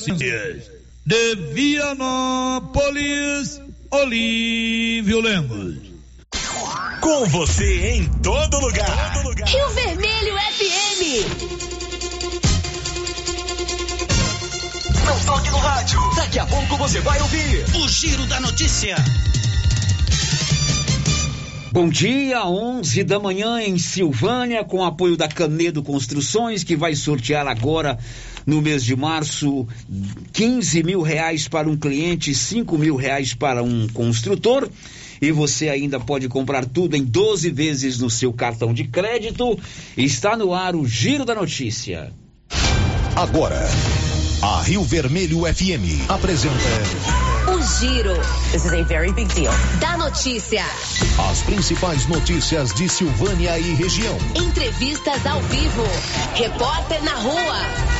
De Vianópolis, Olívio Lemos. Com você em todo lugar. Todo lugar. Rio Vermelho FM. Não toque no rádio. Daqui a pouco você vai ouvir o Giro da Notícia. Bom dia, 11 da manhã em Silvânia, com apoio da Canedo Construções, que vai sortear agora no mês de março 15 mil reais para um cliente, 5 mil reais para um construtor. E você ainda pode comprar tudo em 12 vezes no seu cartão de crédito. Está no ar o Giro da Notícia. Agora, a Rio Vermelho FM apresenta. O Giro. This is a very big deal. Da notícia. As principais notícias de Silvânia e região. Entrevistas ao vivo. Repórter na rua.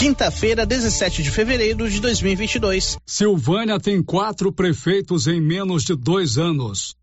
Quinta-feira, 17 de fevereiro de 2022. Silvânia tem quatro prefeitos em menos de dois anos.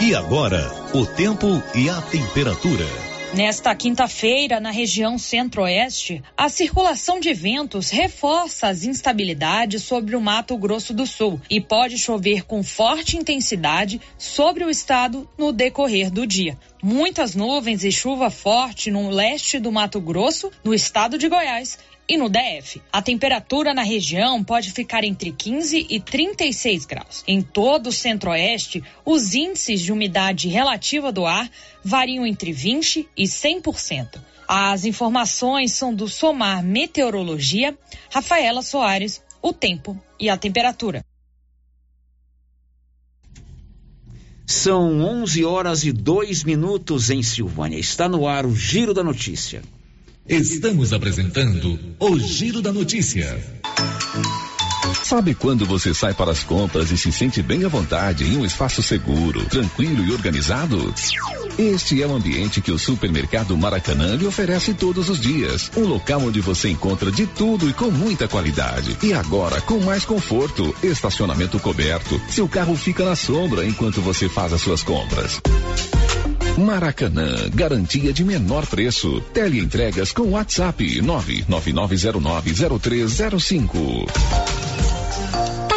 E agora, o tempo e a temperatura. Nesta quinta-feira, na região centro-oeste, a circulação de ventos reforça as instabilidades sobre o Mato Grosso do Sul e pode chover com forte intensidade sobre o estado no decorrer do dia. Muitas nuvens e chuva forte no leste do Mato Grosso, no estado de Goiás e no DF, a temperatura na região pode ficar entre 15 e 36 graus. Em todo o centro-oeste, os índices de umidade relativa do ar variam entre 20 e 100%. As informações são do Somar Meteorologia, Rafaela Soares, o tempo e a temperatura. São 11 horas e 2 minutos em Silvânia. Está no ar o Giro da Notícia. Estamos apresentando o Giro da Notícia. Sabe quando você sai para as compras e se sente bem à vontade em um espaço seguro, tranquilo e organizado? Este é o ambiente que o supermercado Maracanã lhe oferece todos os dias. Um local onde você encontra de tudo e com muita qualidade. E agora com mais conforto, estacionamento coberto. Seu carro fica na sombra enquanto você faz as suas compras. Maracanã, garantia de menor preço. Teleentregas com WhatsApp 999090305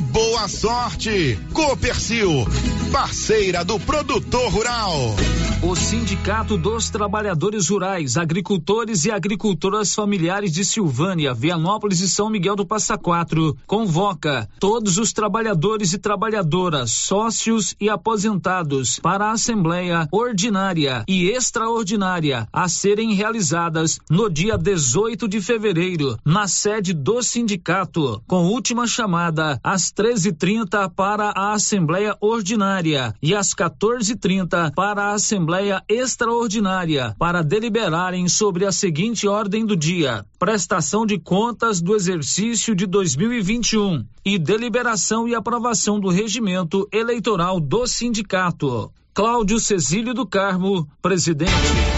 boa sorte. Copercil, parceira do produtor rural. O Sindicato dos Trabalhadores Rurais, Agricultores e Agricultoras Familiares de Silvânia, Vianópolis e São Miguel do Passa Quatro convoca todos os trabalhadores e trabalhadoras, sócios e aposentados para a Assembleia Ordinária e Extraordinária a serem realizadas no dia 18 de fevereiro, na sede do sindicato, com última chamada às 13h30 para a Assembleia Ordinária e às 14h30 para a Assembleia Extraordinária para deliberarem sobre a seguinte ordem do dia: prestação de contas do exercício de 2021 e deliberação e aprovação do regimento eleitoral do sindicato. Cláudio Cecílio do Carmo, presidente.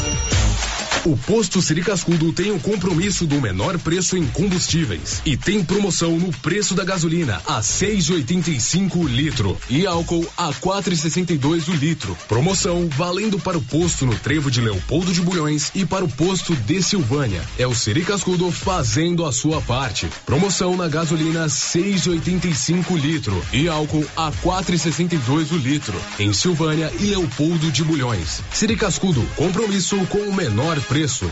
O posto Siri Cascudo tem o compromisso do menor preço em combustíveis e tem promoção no preço da gasolina a 6,85 o litro e álcool a 4,62 o litro. Promoção valendo para o posto no Trevo de Leopoldo de Bulhões e para o posto de Silvânia. É o Siri Cascudo fazendo a sua parte. Promoção na gasolina 6,85 litro e álcool a 4,62 o litro em Silvânia e Leopoldo de Bulhões. Siri Cascudo, compromisso com o menor preço.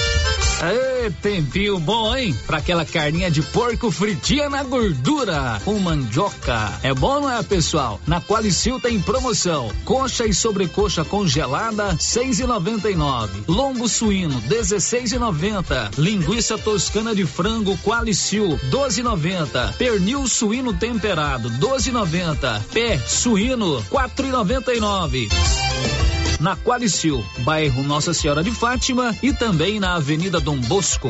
Ê, tempinho bom, hein? Pra aquela carninha de porco fritinha na gordura, com mandioca. É bom, não é, pessoal? Na Qualicil tem promoção. Coxa e sobrecoxa congelada, seis e noventa e nove. Lombo suíno, dezesseis e noventa. Linguiça toscana de frango Qualicil, doze e noventa. Pernil suíno temperado, doze e noventa. Pé suíno, quatro e noventa e nove na Qualicil, bairro Nossa Senhora de Fátima e também na Avenida Dom Bosco.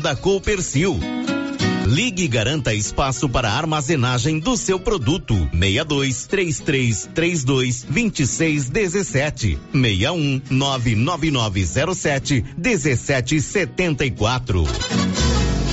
da Coopercil. Ligue e garanta espaço para armazenagem do seu produto. 62 3332 2617 61 99907 1774.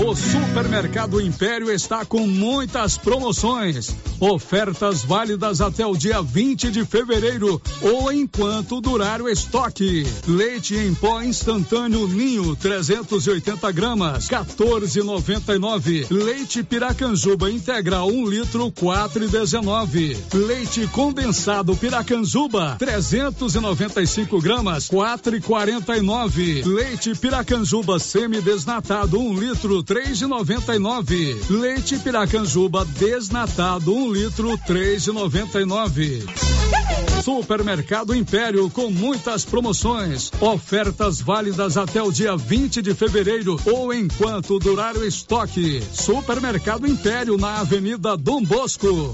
O Supermercado Império está com muitas promoções. Ofertas válidas até o dia 20 de fevereiro ou enquanto durar o estoque. Leite em pó instantâneo Ninho 380 gramas 14,99. Leite Piracanjuba integral 1 um litro 4,19. Leite condensado Piracanjuba 395 gramas 4,49. Leite Piracanjuba semi-desnatado 1 um litro três de noventa e nove. Leite Piracanjuba desnatado um litro três de noventa e nove. Supermercado Império com muitas promoções, ofertas válidas até o dia 20 de fevereiro ou enquanto durar o estoque. Supermercado Império na Avenida Dom Bosco.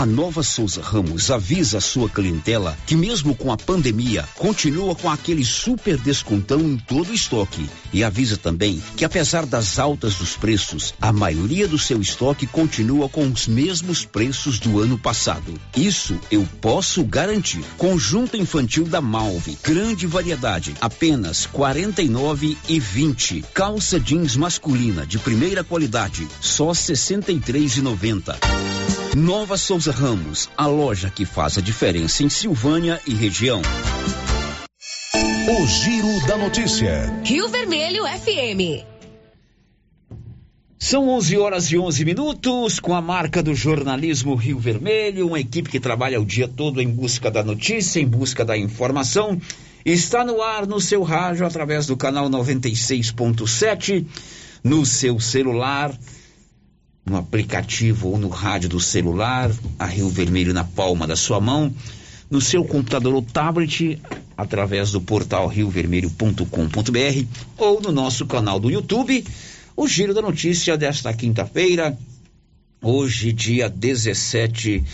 A Nova Souza Ramos avisa a sua clientela que mesmo com a pandemia, continua com aquele super descontão em todo o estoque. E avisa também que apesar das altas dos preços, a maioria do seu estoque continua com os mesmos preços do ano passado. Isso eu posso garantir. Conjunto infantil da Malve, grande variedade, apenas quarenta e nove e vinte. Calça jeans masculina de primeira qualidade, só sessenta e três e noventa. Nova Souza Ramos, a loja que faz a diferença em Silvânia e região. O Giro da Notícia. Rio Vermelho FM. São 11 horas e 11 minutos, com a marca do jornalismo Rio Vermelho, uma equipe que trabalha o dia todo em busca da notícia, em busca da informação. Está no ar no seu rádio através do canal 96.7, no seu celular no aplicativo ou no rádio do celular, a Rio Vermelho na palma da sua mão, no seu computador ou tablet, através do portal riovermelho.com.br ou no nosso canal do YouTube, o Giro da Notícia desta quinta-feira, hoje, dia 17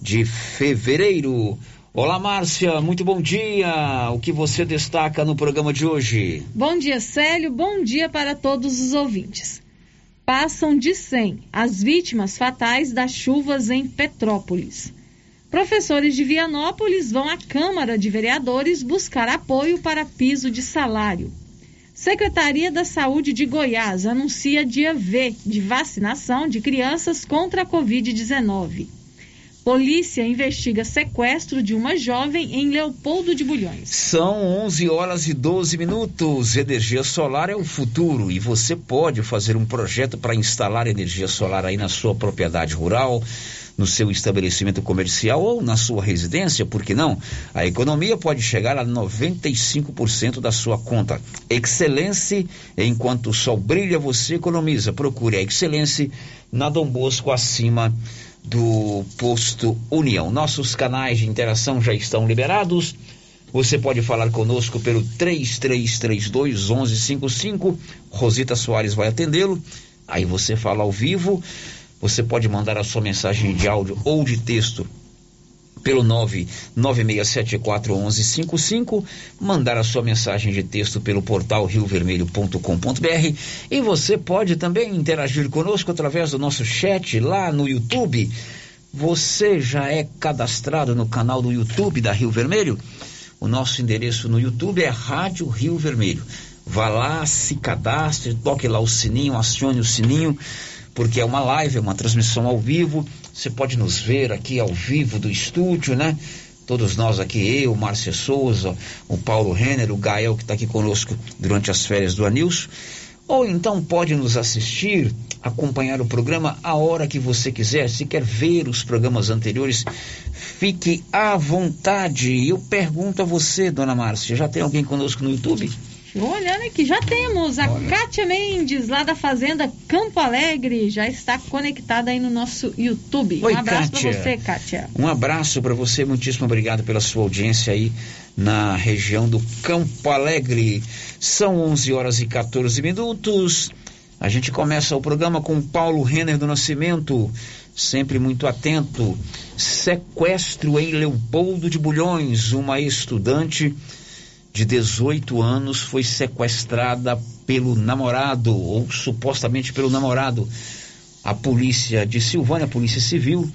de fevereiro. Olá, Márcia, muito bom dia. O que você destaca no programa de hoje? Bom dia, Célio. Bom dia para todos os ouvintes passam de 100 as vítimas fatais das chuvas em Petrópolis. Professores de Vianópolis vão à Câmara de Vereadores buscar apoio para piso de salário. Secretaria da Saúde de Goiás anuncia dia V de vacinação de crianças contra a Covid-19. Polícia investiga sequestro de uma jovem em Leopoldo de Bulhões. São 11 horas e 12 minutos. Energia solar é o futuro e você pode fazer um projeto para instalar energia solar aí na sua propriedade rural, no seu estabelecimento comercial ou na sua residência, por que não? A economia pode chegar a 95% da sua conta. Excelência, enquanto o sol brilha, você economiza. Procure a Excelência na Dom Bosco acima do posto União. Nossos canais de interação já estão liberados. Você pode falar conosco pelo 3332 1155. Rosita Soares vai atendê-lo. Aí você fala ao vivo. Você pode mandar a sua mensagem de áudio ou de texto pelo 996741155, mandar a sua mensagem de texto pelo portal riovermelho.com.br e você pode também interagir conosco através do nosso chat lá no YouTube. Você já é cadastrado no canal do YouTube da Rio Vermelho? O nosso endereço no YouTube é Rádio Rio Vermelho. Vá lá, se cadastre, toque lá o sininho, acione o sininho, porque é uma live, é uma transmissão ao vivo você pode nos ver aqui ao vivo do estúdio, né? Todos nós aqui, eu, Márcia Souza, o Paulo Renner, o Gael que está aqui conosco durante as férias do Anilson. ou então pode nos assistir, acompanhar o programa a hora que você quiser. Se quer ver os programas anteriores, fique à vontade. Eu pergunto a você, dona Márcia, já tem alguém conosco no YouTube? Olhando aqui, já temos a Olha. Kátia Mendes, lá da Fazenda Campo Alegre, já está conectada aí no nosso YouTube. Oi, um abraço para você, Kátia. Um abraço para você, muitíssimo obrigado pela sua audiência aí na região do Campo Alegre. São 11 horas e 14 minutos. A gente começa o programa com Paulo Renner do Nascimento, sempre muito atento. Sequestro em Leopoldo de Bulhões, uma estudante de 18 anos foi sequestrada pelo namorado, ou supostamente pelo namorado. A polícia de Silvânia, a Polícia Civil,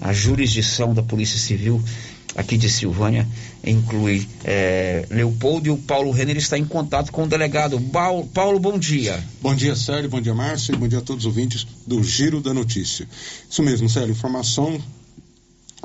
a jurisdição da Polícia Civil aqui de Silvânia inclui é, Leopoldo e o Paulo Renner está em contato com o delegado. Paulo, bom dia. Bom dia, Sérgio, bom dia, Márcio, bom dia a todos os ouvintes do Giro da Notícia. Isso mesmo, Sérgio, informação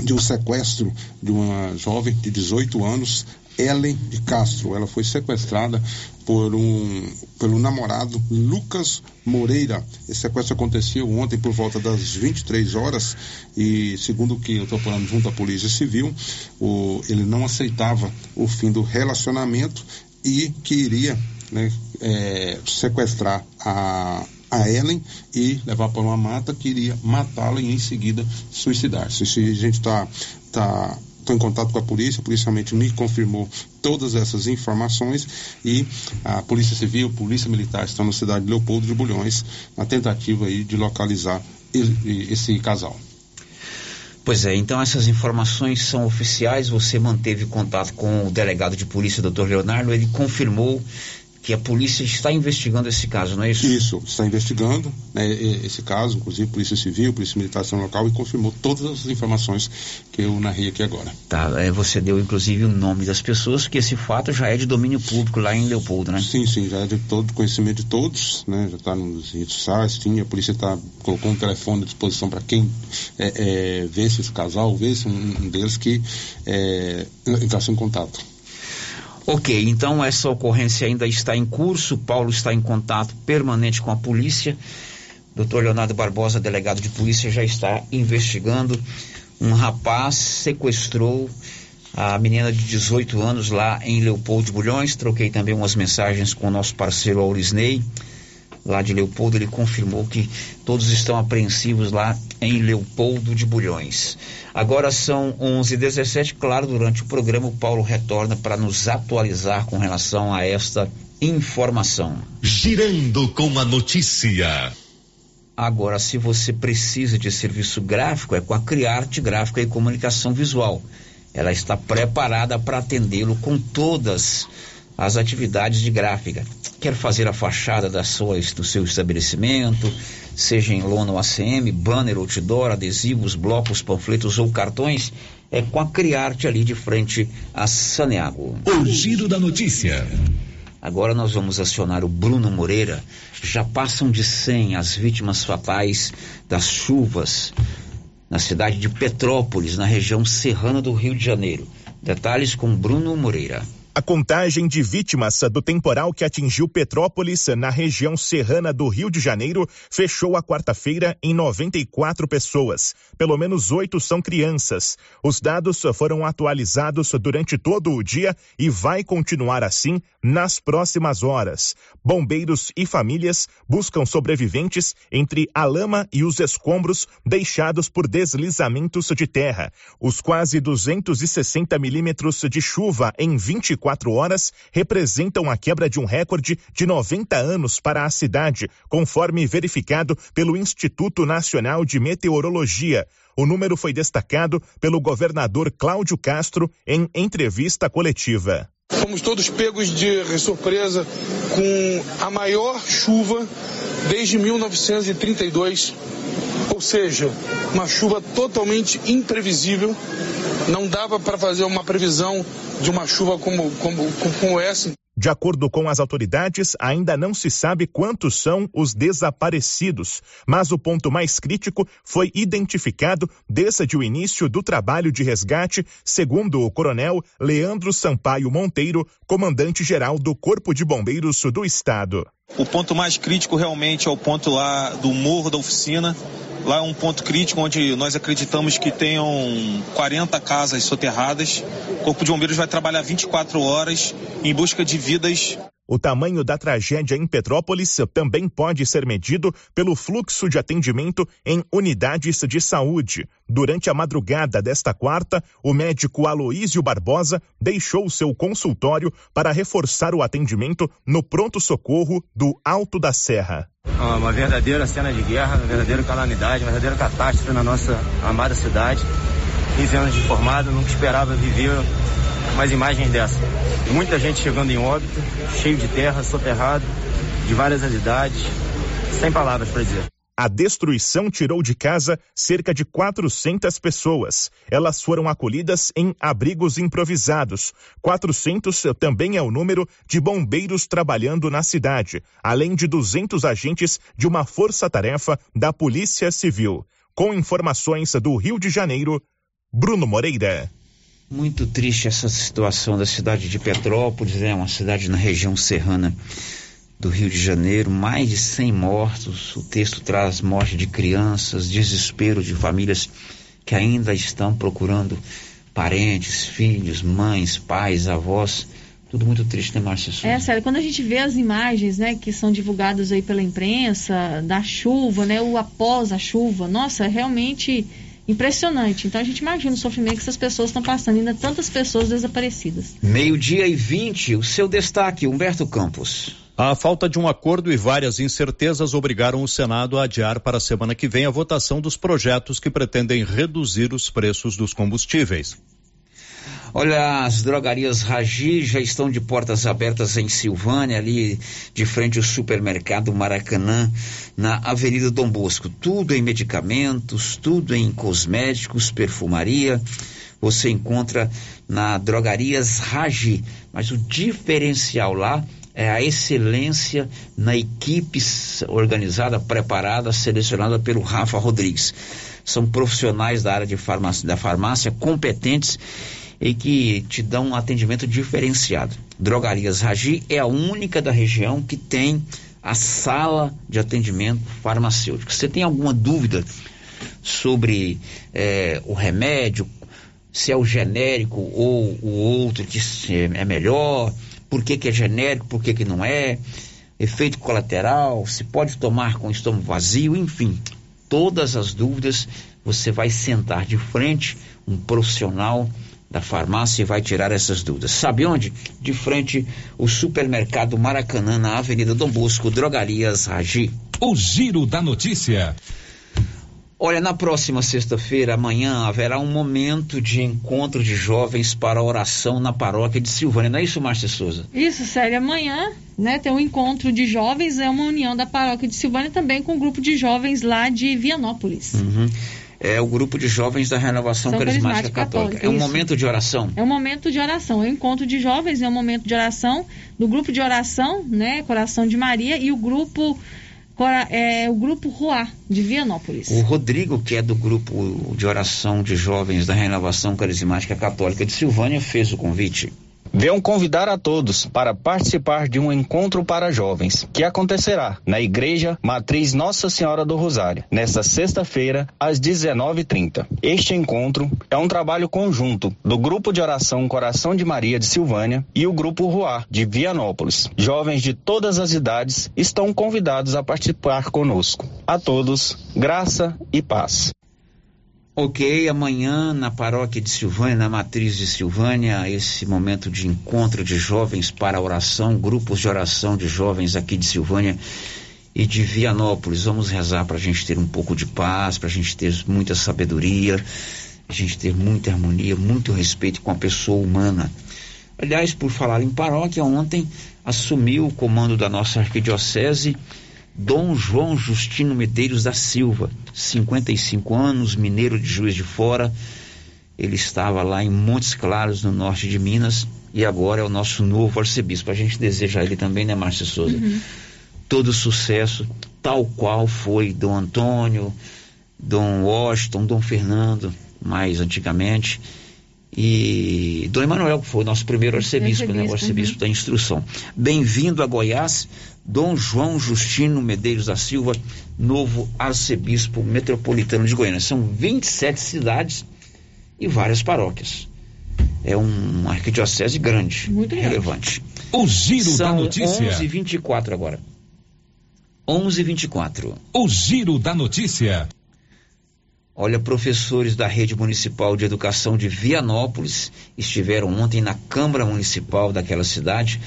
de um sequestro de uma jovem de 18 anos Ellen de Castro. Ela foi sequestrada por um pelo namorado Lucas Moreira. Esse sequestro aconteceu ontem por volta das 23 horas e segundo o que eu estou falando junto à Polícia Civil, o, ele não aceitava o fim do relacionamento e queria né, é, sequestrar a a Ellen e levar para uma mata, queria matá-la e em seguida suicidar-se. Se a gente está tá estou em contato com a polícia, a polícia me confirmou todas essas informações e a Polícia Civil, Polícia Militar estão na cidade de Leopoldo de Bulhões na tentativa aí de localizar esse casal. Pois é, então essas informações são oficiais. Você manteve contato com o delegado de polícia, doutor Leonardo, ele confirmou que a polícia está investigando esse caso, não é isso? Isso, está investigando né, esse caso, inclusive Polícia Civil, Polícia Militar no local e confirmou todas as informações que eu narrei aqui agora. Tá, é, você deu inclusive o nome das pessoas, que esse fato já é de domínio público lá em Leopoldo, né? Sim, sim, já é de todo conhecimento de todos, né? Já está nos redes sociais, sim, a polícia está colocou um telefone à disposição para quem é, é, vê esse casal, vê esse um, um deles que é, entrasse em contato. Ok, então essa ocorrência ainda está em curso. Paulo está em contato permanente com a polícia. Doutor Leonardo Barbosa, delegado de polícia, já está investigando. Um rapaz sequestrou a menina de 18 anos lá em Leopoldo de Bulhões. Troquei também umas mensagens com o nosso parceiro Aurisney lá de Leopoldo, ele confirmou que todos estão apreensivos lá em Leopoldo de Bulhões. Agora são 11h17, claro, durante o programa o Paulo retorna para nos atualizar com relação a esta informação. Girando com a notícia. Agora, se você precisa de serviço gráfico, é com a Criarte Gráfica e Comunicação Visual. Ela está preparada para atendê-lo com todas as as atividades de gráfica. Quer fazer a fachada da sua, do seu estabelecimento, seja em lona ou ACM, banner, outdoor, adesivos, blocos, panfletos ou cartões, é com a Criarte ali de frente a Saneago. O giro da notícia. Agora nós vamos acionar o Bruno Moreira. Já passam de 100 as vítimas fatais das chuvas na cidade de Petrópolis, na região serrana do Rio de Janeiro. Detalhes com Bruno Moreira. A contagem de vítimas do temporal que atingiu Petrópolis, na região serrana do Rio de Janeiro, fechou a quarta-feira em 94 pessoas. Pelo menos oito são crianças. Os dados foram atualizados durante todo o dia e vai continuar assim nas próximas horas. Bombeiros e famílias buscam sobreviventes entre a lama e os escombros deixados por deslizamentos de terra. Os quase 260 milímetros de chuva em 24 24 horas representam a quebra de um recorde de 90 anos para a cidade, conforme verificado pelo Instituto Nacional de Meteorologia. O número foi destacado pelo governador Cláudio Castro em entrevista coletiva. Fomos todos pegos de surpresa com a maior chuva desde 1932, ou seja, uma chuva totalmente imprevisível. Não dava para fazer uma previsão de uma chuva como, como, como essa. De acordo com as autoridades, ainda não se sabe quantos são os desaparecidos, mas o ponto mais crítico foi identificado desde o início do trabalho de resgate, segundo o coronel Leandro Sampaio Monteiro, comandante-geral do Corpo de Bombeiros do Estado. O ponto mais crítico realmente é o ponto lá do morro da oficina. Lá é um ponto crítico onde nós acreditamos que tenham 40 casas soterradas. O Corpo de Bombeiros vai trabalhar 24 horas em busca de vidas o tamanho da tragédia em Petrópolis também pode ser medido pelo fluxo de atendimento em unidades de saúde. Durante a madrugada desta quarta, o médico Aloísio Barbosa deixou seu consultório para reforçar o atendimento no pronto-socorro do Alto da Serra. Uma verdadeira cena de guerra, uma verdadeira calamidade, uma verdadeira catástrofe na nossa amada cidade. 15 anos de formado, nunca esperava viver mais imagens dessa. Muita gente chegando em óbito, cheio de terra, soterrado, de várias idades, sem palavras para dizer. A destruição tirou de casa cerca de 400 pessoas. Elas foram acolhidas em abrigos improvisados. 400 também é o número de bombeiros trabalhando na cidade, além de 200 agentes de uma força-tarefa da Polícia Civil. Com informações do Rio de Janeiro, Bruno Moreira. Muito triste essa situação da cidade de Petrópolis, é né? uma cidade na região serrana do Rio de Janeiro, mais de 100 mortos. O texto traz morte de crianças, desespero de famílias que ainda estão procurando parentes, filhos, mães, pais, avós. Tudo muito triste, né, Márcia? É, sério, quando a gente vê as imagens, né, que são divulgadas aí pela imprensa, da chuva, né, o após a chuva, nossa, realmente impressionante. Então a gente imagina o sofrimento que essas pessoas estão passando, ainda tantas pessoas desaparecidas. Meio-dia e 20, o seu destaque, Humberto Campos. A falta de um acordo e várias incertezas obrigaram o Senado a adiar para a semana que vem a votação dos projetos que pretendem reduzir os preços dos combustíveis. Olha, as drogarias Ragi já estão de portas abertas em Silvânia, ali de frente ao supermercado Maracanã, na Avenida Dom Bosco. Tudo em medicamentos, tudo em cosméticos, perfumaria. Você encontra na Drogarias Ragi. Mas o diferencial lá é a excelência na equipe organizada, preparada, selecionada pelo Rafa Rodrigues. São profissionais da área de farmácia, da farmácia competentes e que te dão um atendimento diferenciado. Drogarias Ragi é a única da região que tem a sala de atendimento farmacêutico. Você tem alguma dúvida sobre é, o remédio, se é o genérico ou o outro que é melhor, por que, que é genérico, por que, que não é, efeito colateral, se pode tomar com estômago vazio, enfim, todas as dúvidas você vai sentar de frente um profissional da farmácia e vai tirar essas dúvidas. Sabe onde? De frente o supermercado Maracanã na Avenida Dom Bosco, Drogarias Ragi. O giro da notícia. Olha, na próxima sexta-feira, amanhã, haverá um momento de encontro de jovens para oração na paróquia de Silvânia. Não é isso, Márcia Souza? Isso, Sério. Amanhã, né, tem um encontro de jovens, é uma união da paróquia de Silvânia também com um grupo de jovens lá de Vianópolis. Uhum é o grupo de jovens da Renovação Carismática, Carismática, Católica. Católica. É um momento de oração? É um momento de oração. É um encontro de jovens, é um momento de oração do grupo de oração, né? Coração de Maria e o grupo é, o grupo Ruá de Vianópolis. O Rodrigo, que é do grupo de oração de jovens da Renovação Carismática Católica de Silvânia, fez o convite. Venham convidar a todos para participar de um encontro para jovens, que acontecerá na Igreja Matriz Nossa Senhora do Rosário, nesta sexta-feira, às 19h30. Este encontro é um trabalho conjunto do Grupo de Oração Coração de Maria de Silvânia e o Grupo Ruar de Vianópolis. Jovens de todas as idades estão convidados a participar conosco. A todos, graça e paz. Ok, amanhã na paróquia de Silvânia, na matriz de Silvânia, esse momento de encontro de jovens para oração, grupos de oração de jovens aqui de Silvânia e de Vianópolis. Vamos rezar para a gente ter um pouco de paz, para a gente ter muita sabedoria, a gente ter muita harmonia, muito respeito com a pessoa humana. Aliás, por falar em paróquia, ontem assumiu o comando da nossa arquidiocese Dom João Justino Medeiros da Silva, 55 anos, mineiro de Juiz de Fora. Ele estava lá em Montes Claros, no norte de Minas, e agora é o nosso novo arcebispo. A gente deseja a ele também, né, Márcia Souza? Uhum. Todo sucesso, tal qual foi Dom Antônio, Dom Washington, Dom Fernando, mais antigamente. E Dom Emanuel, que foi o nosso primeiro arcebispo, né? O arcebispo uhum. da instrução. Bem-vindo a Goiás, Dom João Justino Medeiros da Silva, novo arcebispo metropolitano de Goiânia. São 27 cidades e várias paróquias. É uma arquidiocese grande, Muito relevante. O giro São da notícia. 11 24 agora. 11 24 O giro da notícia. Olha, professores da Rede Municipal de Educação de Vianópolis estiveram ontem na Câmara Municipal daquela cidade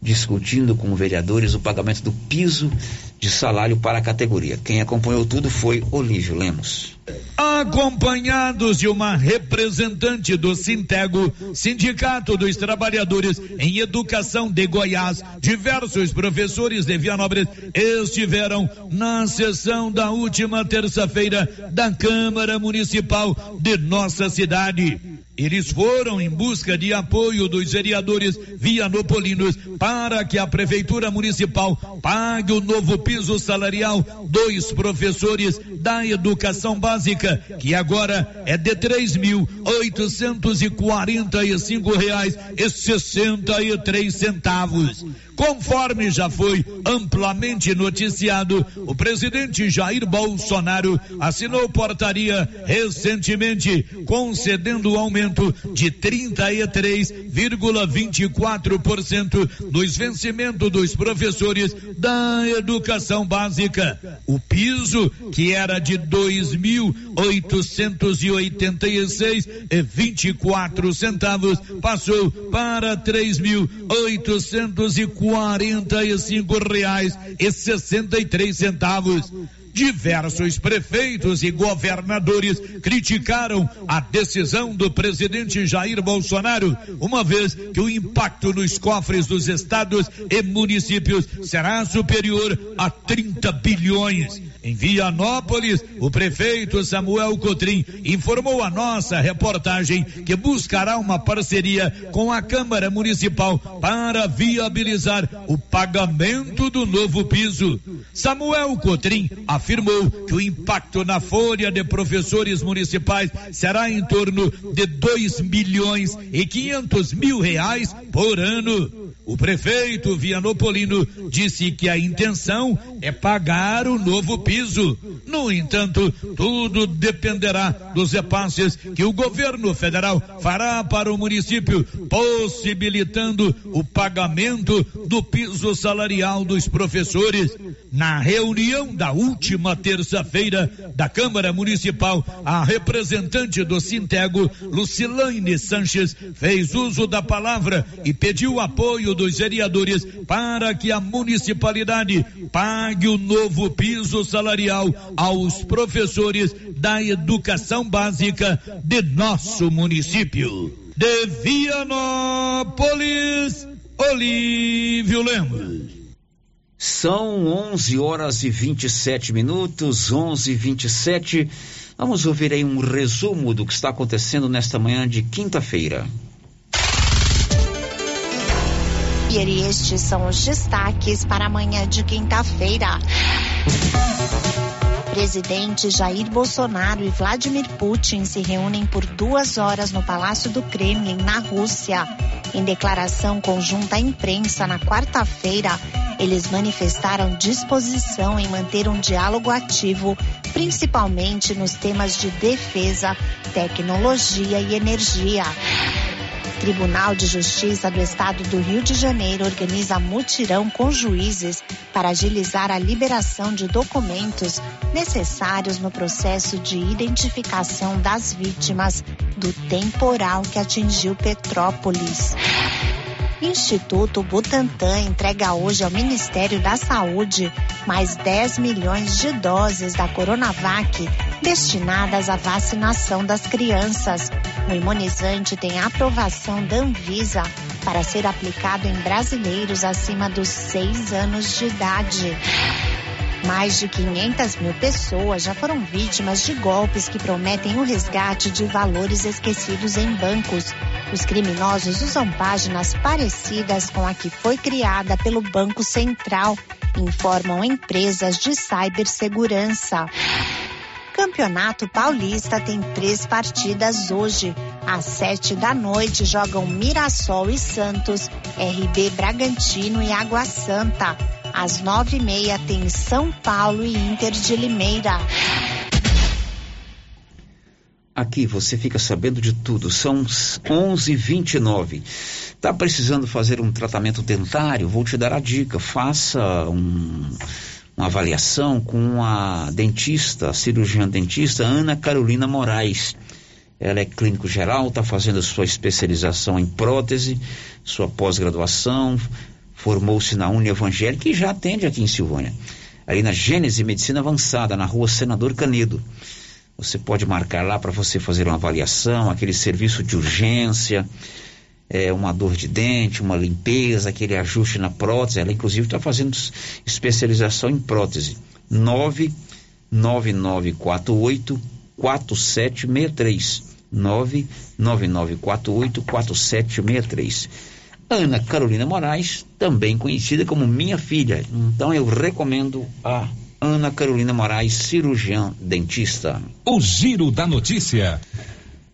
discutindo com vereadores o pagamento do piso de salário para a categoria. Quem acompanhou tudo foi Olívio Lemos. Acompanhados de uma representante do Sintego, Sindicato dos Trabalhadores em Educação de Goiás, diversos professores de Vianópolis estiveram na sessão da última terça-feira da Câmara Municipal de nossa cidade. Eles foram em busca de apoio dos vereadores vianopolinos para que a Prefeitura Municipal pague o novo piso salarial dos professores da educação básica, que agora é de três mil oitocentos e quarenta e cinco reais e sessenta e três centavos. Conforme já foi amplamente noticiado, o presidente Jair Bolsonaro assinou portaria recentemente concedendo aumento de 33,24% nos vencimentos dos professores da educação básica. O piso, que era de 2.886 e 24 centavos, passou para 3.840 quarenta e cinco reais e sessenta e três centavos. Diversos prefeitos e governadores criticaram a decisão do presidente Jair Bolsonaro, uma vez que o impacto nos cofres dos estados e municípios será superior a 30 bilhões. Em Vianópolis, o prefeito Samuel Cotrim informou a nossa reportagem que buscará uma parceria com a Câmara Municipal para viabilizar o pagamento do novo piso. Samuel Cotrim afirmou que o impacto na folha de professores municipais será em torno de 2 milhões e 500 mil reais por ano. O prefeito Vianopolino disse que a intenção é pagar o novo piso. No entanto, tudo dependerá dos repasses que o governo federal fará para o município, possibilitando o pagamento do piso salarial dos professores. Na reunião da última terça-feira da Câmara Municipal, a representante do Sintego, Lucilane Sanches, fez uso da palavra e pediu apoio dos vereadores para que a municipalidade pague o novo piso salarial aos professores da educação básica de nosso município. De Vianópolis, Olívio Lemos. São 11 horas e 27 minutos, 11 e 27. Vamos ouvir aí um resumo do que está acontecendo nesta manhã de quinta-feira. E estes são os destaques para amanhã de quinta-feira. Presidente Jair Bolsonaro e Vladimir Putin se reúnem por duas horas no Palácio do Kremlin, na Rússia. Em declaração conjunta à imprensa na quarta-feira, eles manifestaram disposição em manter um diálogo ativo, principalmente nos temas de defesa, tecnologia e energia. Tribunal de Justiça do Estado do Rio de Janeiro organiza mutirão com juízes para agilizar a liberação de documentos necessários no processo de identificação das vítimas do temporal que atingiu Petrópolis. Instituto Butantan entrega hoje ao Ministério da Saúde mais 10 milhões de doses da Coronavac destinadas à vacinação das crianças. O imunizante tem aprovação da Anvisa para ser aplicado em brasileiros acima dos 6 anos de idade. Mais de 500 mil pessoas já foram vítimas de golpes que prometem o resgate de valores esquecidos em bancos. Os criminosos usam páginas parecidas com a que foi criada pelo Banco Central, informam empresas de cibersegurança. Campeonato Paulista tem três partidas hoje. Às sete da noite jogam Mirassol e Santos, RB Bragantino e Água Santa. Às nove e meia tem São Paulo e Inter de Limeira. Aqui você fica sabendo de tudo. São 11:29. Tá precisando fazer um tratamento dentário? Vou te dar a dica. Faça um, uma avaliação com a dentista, a cirurgiã dentista Ana Carolina Moraes. Ela é clínico geral, está fazendo sua especialização em prótese, sua pós-graduação, formou-se na Uni Evangélica e já atende aqui em Silvânia. Ali na Gênese Medicina Avançada, na rua Senador Canedo. Você pode marcar lá para você fazer uma avaliação, aquele serviço de urgência, é, uma dor de dente, uma limpeza, aquele ajuste na prótese. Ela, inclusive, está fazendo especialização em prótese. 99948 4763. 99948 4763. Ana Carolina Moraes, também conhecida como minha filha. Então eu recomendo a Ana Carolina Moraes, cirurgiã dentista. O Giro da Notícia.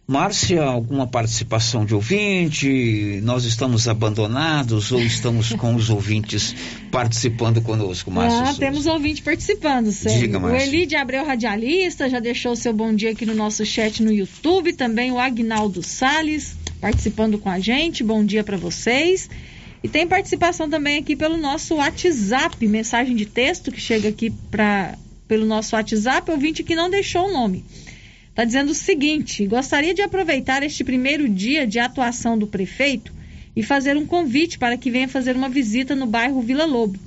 Márcia, alguma participação de ouvinte? Nós estamos abandonados ou estamos com os ouvintes participando conosco, Márcia? Ah, temos ouvinte participando, Sérgio. Diga, Márcia. O Eli de Abreu Radialista já deixou seu bom dia aqui no nosso chat no YouTube. Também o Agnaldo Sales participando com a gente. Bom dia para vocês. E tem participação também aqui pelo nosso WhatsApp, mensagem de texto que chega aqui pra, pelo nosso WhatsApp, ouvinte que não deixou o nome. Está dizendo o seguinte: gostaria de aproveitar este primeiro dia de atuação do prefeito e fazer um convite para que venha fazer uma visita no bairro Vila Lobo,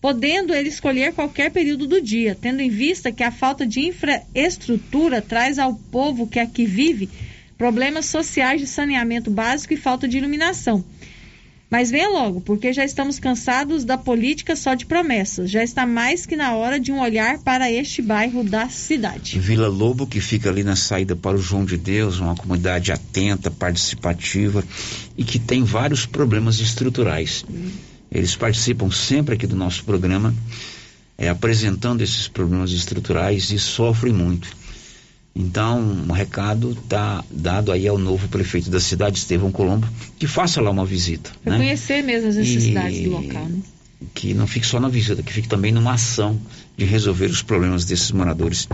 podendo ele escolher qualquer período do dia, tendo em vista que a falta de infraestrutura traz ao povo que aqui vive problemas sociais de saneamento básico e falta de iluminação. Mas venha logo, porque já estamos cansados da política só de promessas. Já está mais que na hora de um olhar para este bairro da cidade. Vila Lobo, que fica ali na saída para o João de Deus, uma comunidade atenta, participativa e que tem vários problemas estruturais. Eles participam sempre aqui do nosso programa, é, apresentando esses problemas estruturais e sofrem muito. Então, um recado está dado aí ao novo prefeito da cidade, Estevão Colombo, que faça lá uma visita. Para né? conhecer mesmo as necessidades e... do local. Né? Que não fique só na visita, que fique também numa ação de resolver os problemas desses moradores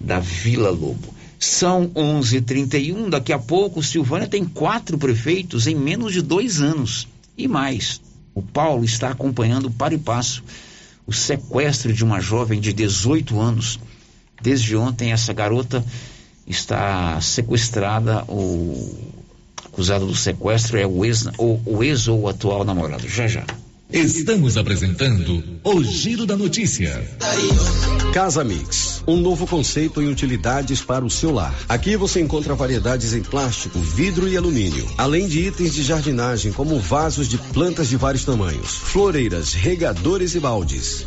da Vila Lobo. São 11:31. Daqui a pouco, Silvânia tem quatro prefeitos em menos de dois anos e mais. O Paulo está acompanhando para e passo o sequestro de uma jovem de 18 anos Desde ontem, essa garota está sequestrada. O acusado do sequestro é o ex, o, o ex ou o atual namorado. Já já. Estamos apresentando o Giro da Notícia. Casa Mix, um novo conceito em utilidades para o seu lar. Aqui você encontra variedades em plástico, vidro e alumínio, além de itens de jardinagem como vasos de plantas de vários tamanhos, floreiras, regadores e baldes.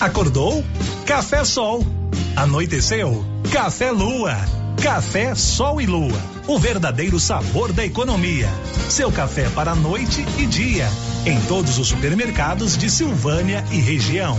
Acordou? Café Sol. Anoiteceu? Café Lua. Café Sol e Lua. O verdadeiro sabor da economia. Seu café para noite e dia. Em todos os supermercados de Silvânia e região.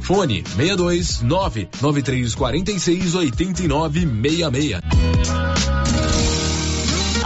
Fone 62 99346 8966.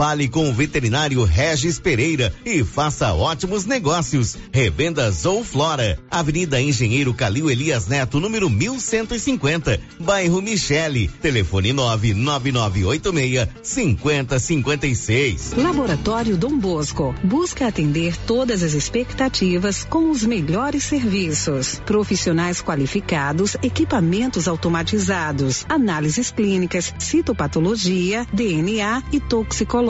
Fale com o veterinário Regis Pereira e faça ótimos negócios. Revendas ou Flora, Avenida Engenheiro Calil Elias Neto, número 1150, bairro Michele. Telefone 99986 5056. Laboratório Dom Bosco busca atender todas as expectativas com os melhores serviços. Profissionais qualificados, equipamentos automatizados, análises clínicas, citopatologia, DNA e toxicológica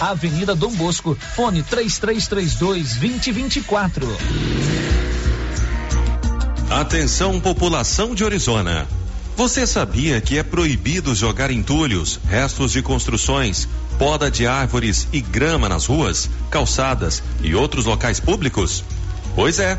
Avenida Dom Bosco, fone 3332 2024. Atenção, população de Orizona. Você sabia que é proibido jogar entulhos, restos de construções, poda de árvores e grama nas ruas, calçadas e outros locais públicos? Pois é.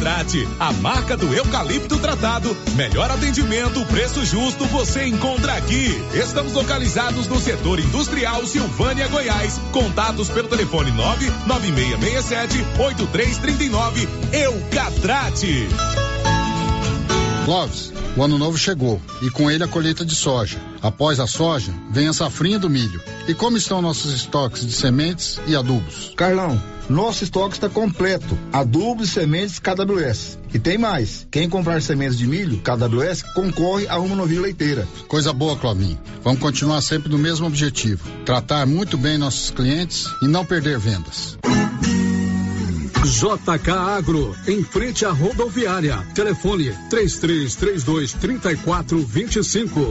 Eucatrate, a marca do eucalipto tratado. Melhor atendimento, preço justo, você encontra aqui. Estamos localizados no setor industrial Silvânia, Goiás. Contatos pelo telefone 99667 8339. Eucatrate. Clóvis, o ano novo chegou e com ele a colheita de soja. Após a soja, vem a safrinha do milho. E como estão nossos estoques de sementes e adubos? Carlão, nosso estoque está completo. Adubos e sementes KWS. E tem mais. Quem comprar sementes de milho KWS concorre a uma novilha leiteira. Coisa boa, Clovinho. Vamos continuar sempre no mesmo objetivo: tratar muito bem nossos clientes e não perder vendas. JK Agro, em frente à rodoviária. Telefone 3332 3425.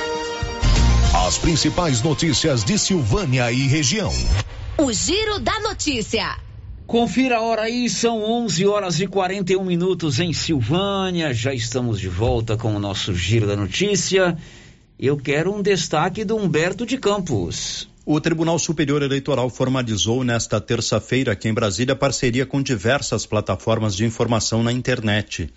As principais notícias de Silvânia e região. O Giro da Notícia. Confira a hora aí, são 11 horas e 41 minutos em Silvânia. Já estamos de volta com o nosso Giro da Notícia. Eu quero um destaque do Humberto de Campos. O Tribunal Superior Eleitoral formalizou nesta terça-feira aqui em Brasília parceria com diversas plataformas de informação na internet.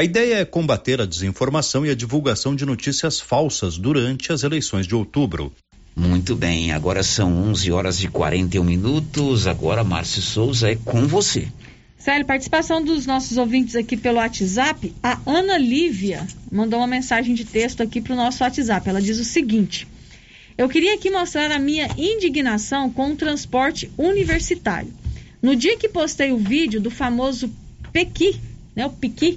A ideia é combater a desinformação e a divulgação de notícias falsas durante as eleições de outubro. Muito bem, agora são 11 horas e 41 minutos. Agora, Márcio Souza, é com você. Célio, participação dos nossos ouvintes aqui pelo WhatsApp. A Ana Lívia mandou uma mensagem de texto aqui para o nosso WhatsApp. Ela diz o seguinte: Eu queria aqui mostrar a minha indignação com o transporte universitário. No dia que postei o vídeo do famoso Pequi, né, o Piqui,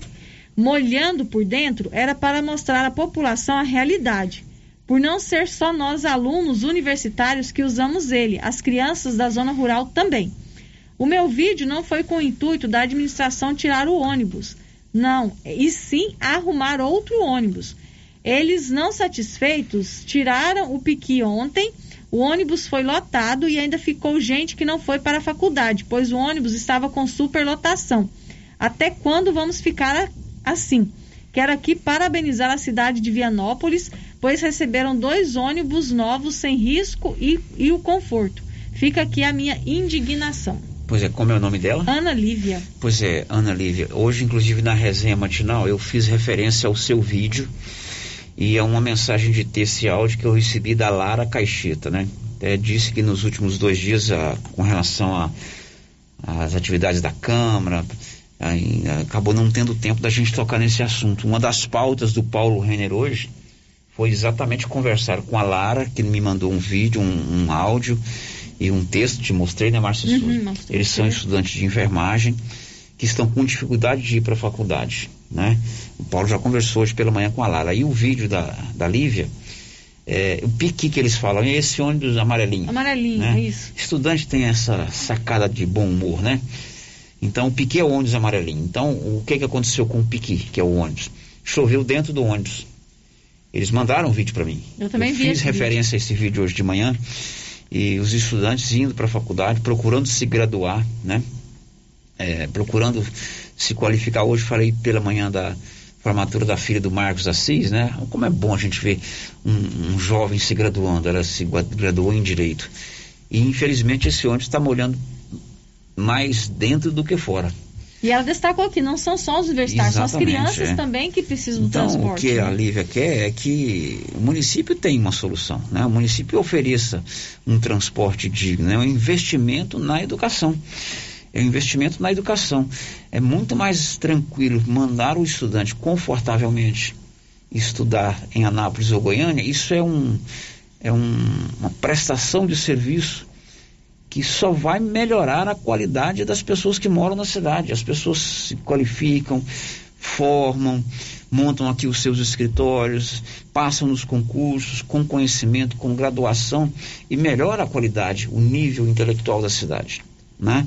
molhando por dentro, era para mostrar à população a realidade. Por não ser só nós alunos universitários que usamos ele, as crianças da zona rural também. O meu vídeo não foi com o intuito da administração tirar o ônibus, não, e sim arrumar outro ônibus. Eles, não satisfeitos, tiraram o piqui ontem. O ônibus foi lotado e ainda ficou gente que não foi para a faculdade, pois o ônibus estava com superlotação. Até quando vamos ficar assim? Quero aqui parabenizar a cidade de Vianópolis, pois receberam dois ônibus novos sem risco e, e o conforto. Fica aqui a minha indignação. Pois é, como é o nome dela? Ana Lívia. Pois é, Ana Lívia. Hoje, inclusive, na resenha matinal, eu fiz referência ao seu vídeo e é uma mensagem de texto e áudio que eu recebi da Lara Caixeta, né? É, disse que nos últimos dois dias, a, com relação às atividades da Câmara, acabou não tendo tempo da gente tocar nesse assunto. Uma das pautas do Paulo Renner hoje foi exatamente conversar com a Lara, que me mandou um vídeo, um, um áudio e um texto, te mostrei, né, Márcia Uhum. Eles são estudantes de enfermagem que estão com dificuldade de ir para a faculdade, né? O Paulo já conversou hoje pela manhã com a Lara. E o vídeo da, da Lívia, é, o pique que eles falam, é esse ônibus amarelinho. Amarelinho, né? isso. Estudante tem essa sacada de bom humor, né? Então, o pique é o ônibus amarelinho. Então, o que que aconteceu com o pique, que é o ônibus? Choveu dentro do ônibus. Eles mandaram um vídeo para mim. Eu também vi fiz referência a esse vídeo hoje de manhã e os estudantes indo para a faculdade, procurando se graduar, né? É, procurando se qualificar. Hoje falei pela manhã da formatura da filha do Marcos Assis, né? Como é bom a gente ver um, um jovem se graduando. Ela se graduou em Direito. E infelizmente esse ônibus está molhando mais dentro do que fora. E ela destacou que não são só os universitários, são as crianças é. também que precisam do Então, o transporte. que né? a Lívia quer é que o município tenha uma solução, né? O município ofereça um transporte digno, né? Um investimento na educação. É um investimento na educação. É muito mais tranquilo mandar o estudante confortavelmente estudar em Anápolis ou Goiânia. Isso é, um, é um- uma prestação de serviço que só vai melhorar a qualidade das pessoas que moram na cidade. As pessoas se qualificam, formam, montam aqui os seus escritórios, passam nos concursos com conhecimento, com graduação e melhora a qualidade, o nível intelectual da cidade, né?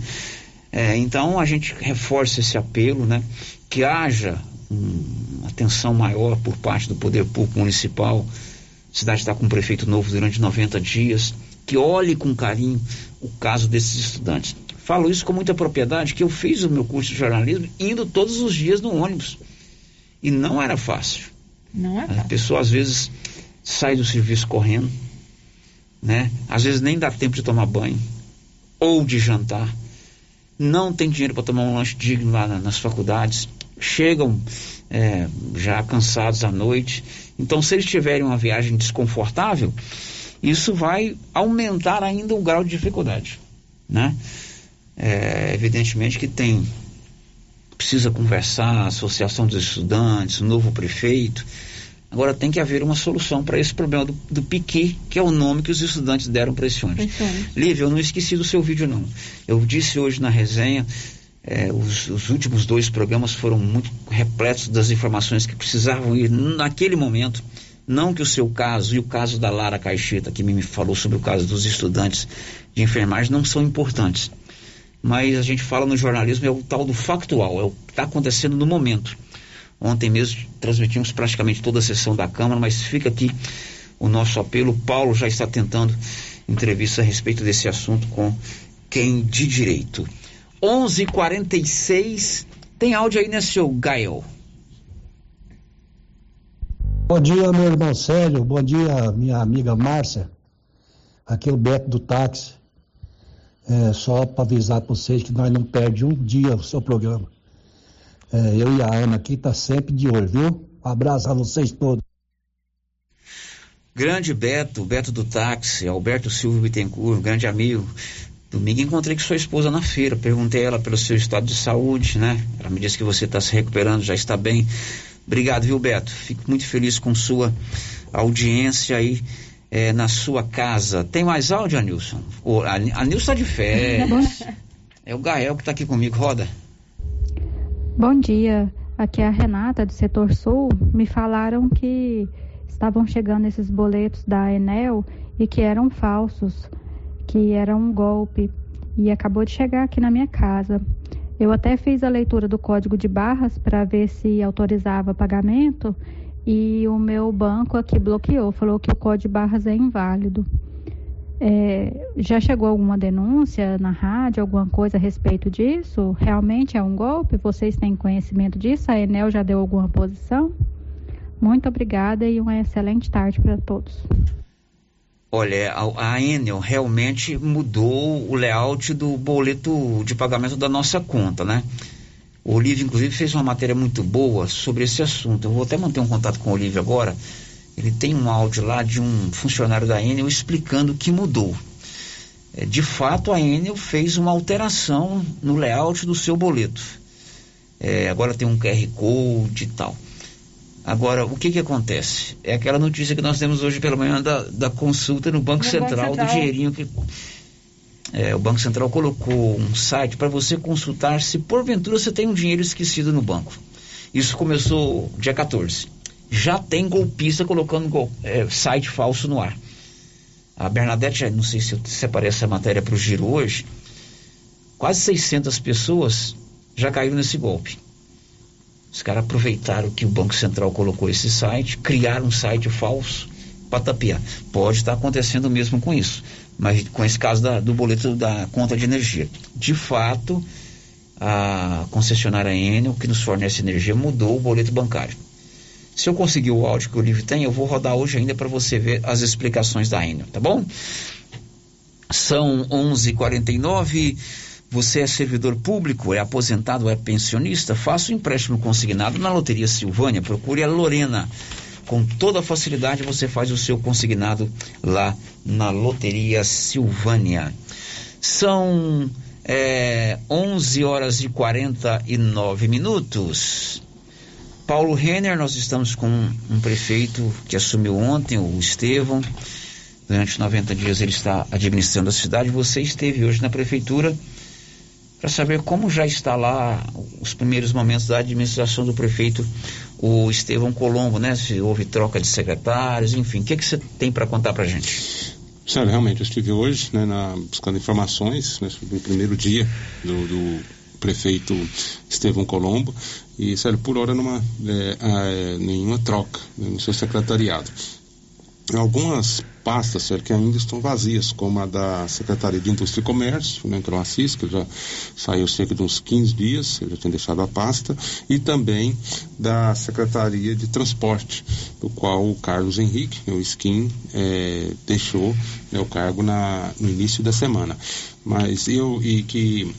É, então a gente reforça esse apelo, né? Que haja um, uma atenção maior por parte do poder público municipal. A cidade está com um prefeito novo durante 90 dias, que olhe com carinho o caso desses estudantes. Falo isso com muita propriedade, que eu fiz o meu curso de jornalismo indo todos os dias no ônibus. E não era fácil. Não é A pessoa às vezes sai do serviço correndo, né? Às vezes nem dá tempo de tomar banho ou de jantar. Não tem dinheiro para tomar um lanche digno lá na- nas faculdades. Chegam é, já cansados à noite. Então, se eles tiverem uma viagem desconfortável, isso vai aumentar ainda o grau de dificuldade, né? É, evidentemente que tem precisa conversar, a associação dos estudantes, o novo prefeito. Agora tem que haver uma solução para esse problema do, do piqui, que é o nome que os estudantes deram para esse ônibus. Lívia, eu não esqueci do seu vídeo não. Eu disse hoje na resenha, eh, os, os últimos dois programas foram muito repletos das informações que precisavam ir naquele momento. Não que o seu caso e o caso da Lara Caixeta, que me falou sobre o caso dos estudantes de enfermagem, não são importantes. Mas a gente fala no jornalismo, é o tal do factual, é o que está acontecendo no momento. Ontem mesmo transmitimos praticamente toda a sessão da Câmara, mas fica aqui o nosso apelo. O Paulo já está tentando entrevista a respeito desse assunto com quem de direito. 11:46 tem áudio aí, né, seu Gael? Bom dia, meu irmão Célio. Bom dia, minha amiga Márcia. Aqui é o Beto do táxi. É, só para avisar para vocês que nós não perdemos um dia o seu programa. É, eu e a Ana aqui tá sempre de olho, viu? Um abraço a vocês todos. Grande Beto, Beto do táxi, Alberto Silva Bittencourt, grande amigo. Domingo encontrei com sua esposa na feira, perguntei a ela pelo seu estado de saúde, né? Ela me disse que você está se recuperando, já está bem. Obrigado, viu, Beto? Fico muito feliz com sua audiência aí eh, na sua casa. Tem mais áudio, Anilson? O, a, a Nilson está de férias. É o Gael que está aqui comigo, roda. Bom dia, aqui é a Renata do setor sul. Me falaram que estavam chegando esses boletos da Enel e que eram falsos, que era um golpe e acabou de chegar aqui na minha casa. Eu até fiz a leitura do código de barras para ver se autorizava pagamento e o meu banco aqui bloqueou, falou que o código de barras é inválido. É, já chegou alguma denúncia na rádio, alguma coisa a respeito disso? Realmente é um golpe? Vocês têm conhecimento disso? A Enel já deu alguma posição? Muito obrigada e uma excelente tarde para todos. Olha, a, a Enel realmente mudou o layout do boleto de pagamento da nossa conta, né? O Olívio, inclusive, fez uma matéria muito boa sobre esse assunto. Eu vou até manter um contato com o Olívio agora. Ele tem um áudio lá de um funcionário da Enel explicando o que mudou. É, de fato, a Enel fez uma alteração no layout do seu boleto. É, agora tem um QR Code e tal. Agora, o que que acontece? É aquela notícia que nós temos hoje pela manhã da, da consulta no Banco No Central, Banco do Central. dinheirinho que é, o Banco Central colocou um site para você consultar se porventura você tem um dinheiro esquecido no banco. Isso começou dia 14. Já tem golpista colocando gol- é, site falso no ar. A Bernadette, não sei se eu separei essa matéria para o giro hoje, quase 600 pessoas já caíram nesse golpe. Os caras aproveitaram que o Banco Central colocou esse site, criaram um site falso para tapear. Pode estar acontecendo mesmo com isso. mas com esse caso da, do boleto da conta de energia. De fato, a concessionária Enel, que nos fornece energia, mudou o boleto bancário. Se eu conseguir o áudio que o livro tem, eu vou rodar hoje ainda para você ver as explicações da Enel, tá bom? São 11:49. Você é servidor público, é aposentado, é pensionista? Faça o um empréstimo consignado na Loteria Silvânia. Procure a Lorena. Com toda facilidade você faz o seu consignado lá na Loteria Silvânia. São é, 11 horas e 49 minutos. Paulo Renner, nós estamos com um prefeito que assumiu ontem, o Estevão. Durante 90 dias ele está administrando a cidade. Você esteve hoje na prefeitura para saber como já está lá os primeiros momentos da administração do prefeito, o Estevão Colombo, né? Se houve troca de secretários, enfim. O que, que você tem para contar para gente? Sério, realmente, eu estive hoje né, na, buscando informações né, primeiro dia do, do prefeito Estevão Colombo e, sério, por hora não é, é, nenhuma troca né, no seu secretariado. Algumas pastas sério, que ainda estão vazias, como a da Secretaria de Indústria e Comércio, né, que eu assisto, que já saiu cerca de uns 15 dias, eu já tinha deixado a pasta, e também da Secretaria de Transporte, do qual o Carlos Henrique, o Skin, é, deixou né, o cargo na, no início da semana. Mas eu, e que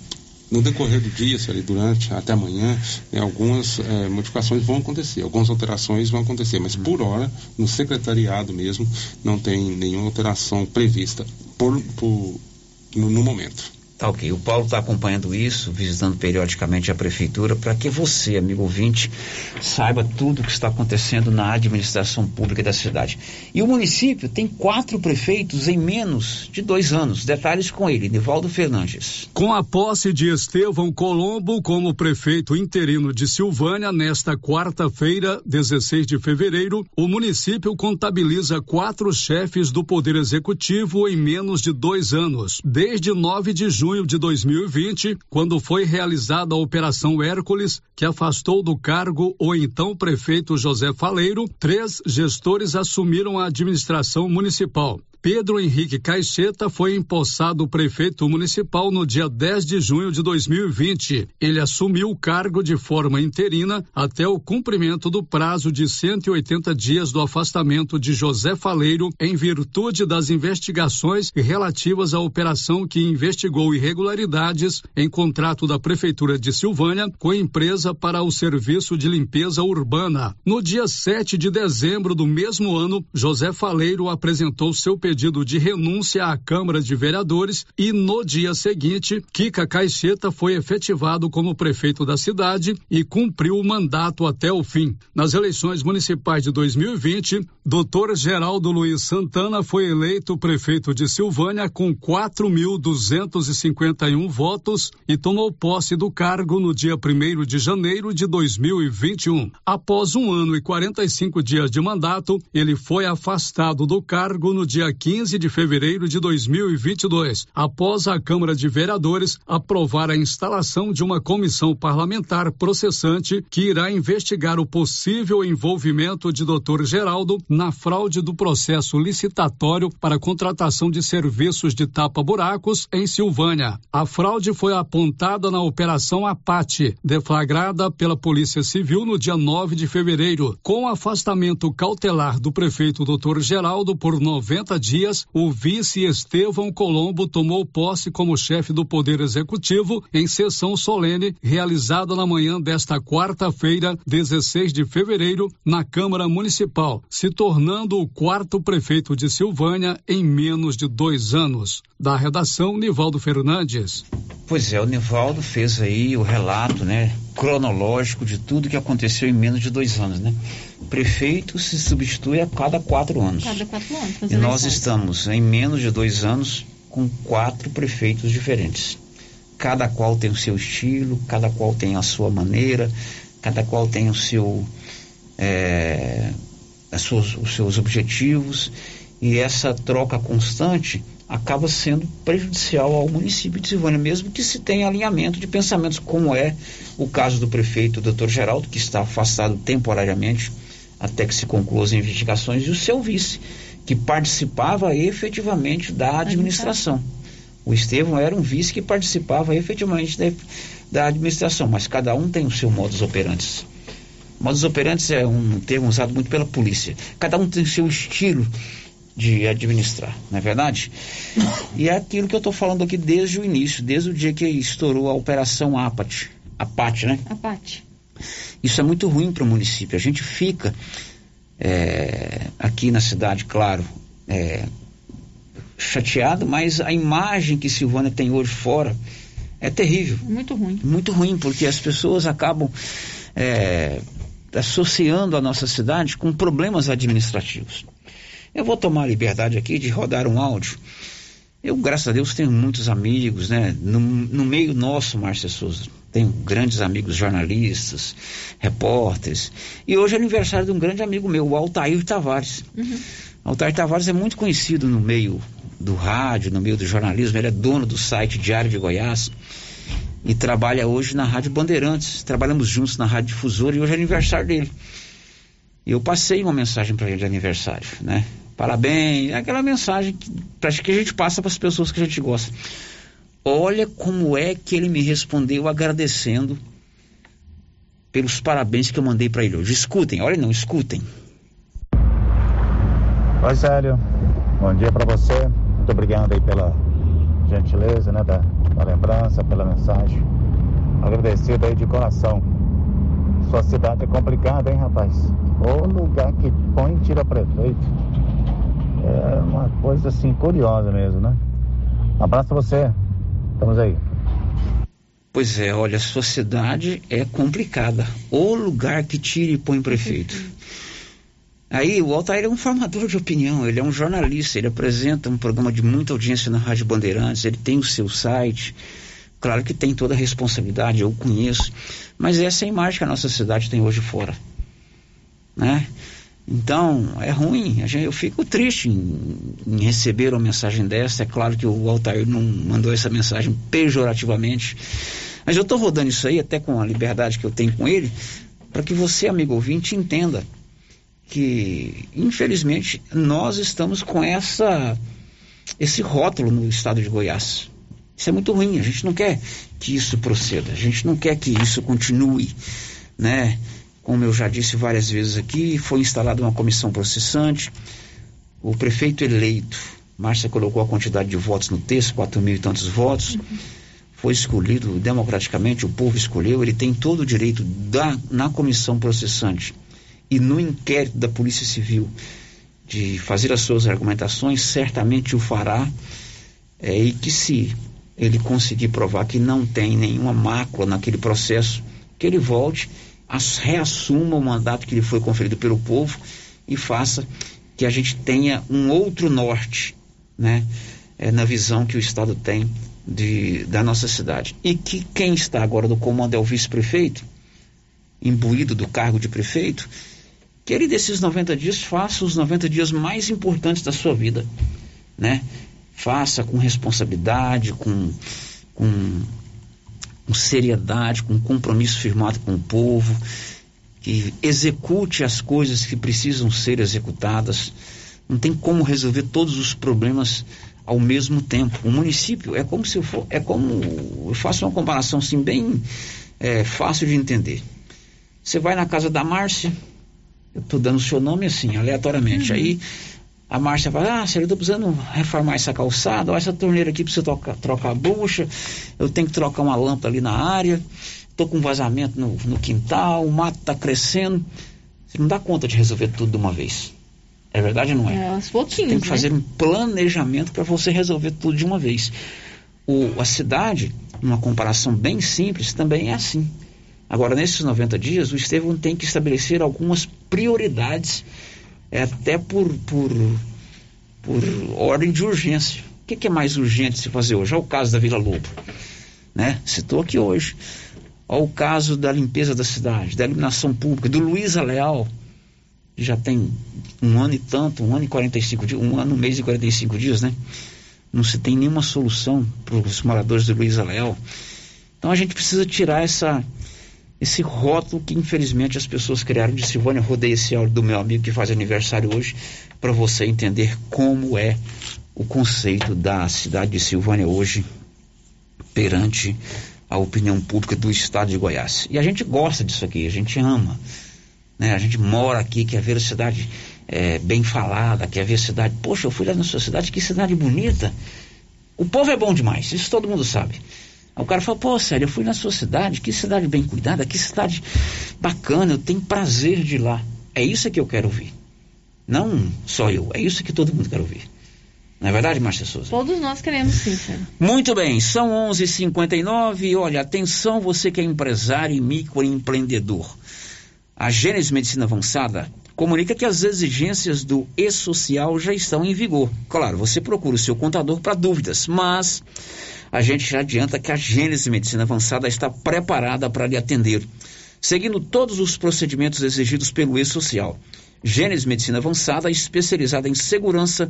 no decorrer do dia, ali, durante até amanhã, né, algumas é, modificações vão acontecer, algumas alterações vão acontecer, mas por hora, no secretariado mesmo, não tem nenhuma alteração prevista por, por no, no momento. Tá ok. O Paulo está acompanhando isso, visitando periodicamente a prefeitura, para que você, amigo ouvinte, saiba tudo o que está acontecendo na administração pública da cidade. E o município tem quatro prefeitos em menos de dois anos. Detalhes com ele, Nivaldo Fernandes. Com a posse de Estevão Colombo como prefeito interino de Silvânia, nesta quarta-feira, 16 de fevereiro, o município contabiliza quatro chefes do Poder Executivo em menos de dois anos. Desde 9 de junho junho de 2020, quando foi realizada a Operação Hércules, que afastou do cargo o então prefeito José Faleiro, três gestores assumiram a administração municipal. Pedro Henrique Caixeta foi empossado prefeito municipal no dia 10 de junho de 2020. Ele assumiu o cargo de forma interina até o cumprimento do prazo de 180 dias do afastamento de José Faleiro, em virtude das investigações relativas à operação que investigou irregularidades em contrato da Prefeitura de Silvânia com a empresa para o serviço de limpeza urbana. No dia 7 de dezembro do mesmo ano, José Faleiro apresentou seu pedido de renúncia à Câmara de Vereadores e no dia seguinte, Kika Caixeta foi efetivado como prefeito da cidade e cumpriu o mandato até o fim. Nas eleições municipais de 2020, Dr. Geraldo Luiz Santana foi eleito prefeito de Silvânia com 4.251 votos e tomou posse do cargo no dia 1 de janeiro de 2021. Após um ano e 45 dias de mandato, ele foi afastado do cargo no dia 15 de fevereiro de 2022, após a Câmara de Vereadores aprovar a instalação de uma comissão parlamentar processante que irá investigar o possível envolvimento de Dr. Geraldo na fraude do processo licitatório para contratação de serviços de tapa-buracos em Silvânia. A fraude foi apontada na Operação Apate, deflagrada pela Polícia Civil no dia 9 de fevereiro, com afastamento cautelar do prefeito Dr. Geraldo por 90 dias, o vice Estevão Colombo tomou posse como chefe do Poder Executivo em sessão solene realizada na manhã desta quarta-feira, 16 de fevereiro, na Câmara Municipal, se tornando o quarto prefeito de Silvânia em menos de dois anos. Da redação, Nivaldo Fernandes. Pois é, o Nivaldo fez aí o relato, né, cronológico de tudo que aconteceu em menos de dois anos, né? Prefeito se substitui a cada quatro anos. Cada quatro anos. E nós estamos em menos de dois anos com quatro prefeitos diferentes. Cada qual tem o seu estilo, cada qual tem a sua maneira, cada qual tem o seu, é, suas, os seus objetivos. E essa troca constante acaba sendo prejudicial ao município de Silvânia, mesmo que se tenha alinhamento de pensamentos, como é o caso do prefeito Dr. Geraldo, que está afastado temporariamente até que se concluam as investigações, e o seu vice, que participava efetivamente da administração. O Estevão era um vice que participava efetivamente da, da administração, mas cada um tem o seu modus operandi. Modus operandi é um termo usado muito pela polícia. Cada um tem o seu estilo de administrar, não é verdade? E é aquilo que eu estou falando aqui desde o início, desde o dia que estourou a operação APAT. APAT, né? APAT. Isso é muito ruim para o município. A gente fica é, aqui na cidade, claro, é, chateado, mas a imagem que Silvânia tem hoje fora é terrível. Muito ruim. Muito ruim, porque as pessoas acabam é, associando a nossa cidade com problemas administrativos. Eu vou tomar a liberdade aqui de rodar um áudio. Eu, graças a Deus, tenho muitos amigos, né? No, no meio nosso, Márcia Souza. Tenho grandes amigos jornalistas, repórteres. E hoje é aniversário de um grande amigo meu, o Altair Tavares. Uhum. Altair Tavares é muito conhecido no meio do rádio, no meio do jornalismo. Ele é dono do site Diário de Goiás e trabalha hoje na Rádio Bandeirantes. Trabalhamos juntos na Rádio Difusora e hoje é aniversário dele. E eu passei uma mensagem para ele de aniversário, né? Parabéns, aquela mensagem que, que a gente passa para as pessoas que a gente gosta. Olha como é que ele me respondeu agradecendo pelos parabéns que eu mandei para ele hoje. Escutem, olha não, escutem. Oi, Célio. Bom dia pra você. Muito obrigado aí pela gentileza, né, da, da lembrança, pela mensagem. Agradecido aí de coração. Sua cidade é complicada, hein, rapaz? O lugar que põe tira prefeito. É uma coisa assim curiosa mesmo, né? Abraço pra você. Estamos aí. Pois é, olha, a sociedade é complicada. O lugar que tira e põe prefeito. Aí o Altair é um formador de opinião, ele é um jornalista, ele apresenta um programa de muita audiência na Rádio Bandeirantes, ele tem o seu site. Claro que tem toda a responsabilidade, eu conheço. Mas essa é a imagem que a nossa cidade tem hoje fora. Né? Então, é ruim. Eu fico triste em, em receber uma mensagem dessa. É claro que o Altair não mandou essa mensagem pejorativamente. Mas eu estou rodando isso aí, até com a liberdade que eu tenho com ele, para que você, amigo ouvinte, entenda que, infelizmente, nós estamos com essa esse rótulo no estado de Goiás. Isso é muito ruim. A gente não quer que isso proceda. A gente não quer que isso continue, né? Como eu já disse várias vezes aqui, foi instalada uma comissão processante. O prefeito eleito, Márcia colocou a quantidade de votos no texto, quatro mil e tantos votos. Foi escolhido democraticamente, o povo escolheu. Ele tem todo o direito da, na comissão processante e no inquérito da Polícia Civil de fazer as suas argumentações, certamente o fará. É, e que se ele conseguir provar que não tem nenhuma mácula naquele processo, que ele volte, reassuma o mandato que lhe foi conferido pelo povo e faça que a gente tenha um outro norte, né, é, na visão que o Estado tem de, da nossa cidade. E que quem está agora no comando é o vice-prefeito, imbuído do cargo de prefeito, que ele desses 90 dias faça os 90 dias mais importantes da sua vida, né? Faça com responsabilidade, com, com, com seriedade, com compromisso firmado com o povo, que execute as coisas que precisam ser executadas. Não tem como resolver todos os problemas ao mesmo tempo. O município é como se eu for, é como eu faço uma comparação assim bem é, fácil de entender. Você vai na casa da Márcia, eu estou dando o seu nome assim, aleatoriamente. Aí a Márcia fala, ah, Sérgio, eu estou precisando reformar essa calçada, ó, essa torneira aqui precisa trocar, trocar a bucha, eu tenho que trocar uma lâmpada ali na área, estou com vazamento no, no quintal, o mato está crescendo. Você não dá conta de resolver tudo de uma vez. É verdade ou não é? É, aos pouquinhos, Tem que né? fazer um planejamento para você resolver tudo de uma vez. O, a cidade, numa comparação bem simples, também é assim. Agora, nesses 90 dias, o Estevão tem que estabelecer algumas prioridades, é, até por, por, por ordem de urgência. O que, que é mais urgente se fazer hoje? É o caso da Vila Lobo. Né? Citou aqui hoje. Olha o caso da limpeza da cidade, da iluminação pública, do Luiza Leal, já tem um ano e tanto, um ano e 45 dias, um ano, um mês e 45 dias, né? Não se tem nenhuma solução para os moradores do Luiza Leal. Então a gente precisa tirar essa, esse rótulo que infelizmente as pessoas criaram de Silvânia. Rodei esse áudio do meu amigo que faz aniversário hoje para você entender como é o conceito da cidade de Silvânia hoje perante a opinião pública do estado de Goiás. E a gente gosta disso aqui, a gente ama. Né? A gente mora aqui, quer ver a cidade é, bem falada, quer ver a cidade. Poxa, eu fui lá na sua cidade, que cidade bonita. O povo é bom demais, isso todo mundo sabe. Aí o cara fala, pô, sério, eu fui na sua cidade, que cidade bem cuidada, que cidade bacana, eu tenho prazer de ir lá. É isso que eu quero ouvir. Não só eu, é isso que todo mundo quer ouvir. Não é verdade, Márcia Souza? Todos nós queremos sim, Sérgio. Muito bem, são 11:59 h 59 Olha, atenção você que é empresário e microempreendedor. A Gênesis Medicina Avançada comunica que as exigências do e-social já estão em vigor. Claro, você procura o seu contador para dúvidas, mas a gente já adianta que a Gênesis Medicina Avançada está preparada para lhe atender, seguindo todos os procedimentos exigidos pelo e-social. Gênesis Medicina Avançada, especializada em segurança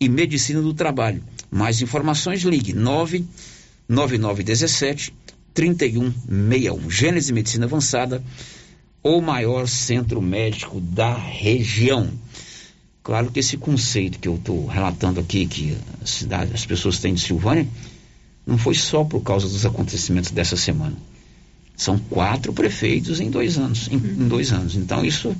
e medicina do trabalho. Mais informações, ligue 99917 3161. Gênesis Medicina Avançada, o maior centro médico da região. Claro que esse conceito que eu estou relatando aqui, que a cidade, as pessoas têm de Silvânia, não foi só por causa dos acontecimentos dessa semana. São quatro prefeitos em dois anos. Em, em dois anos. Então isso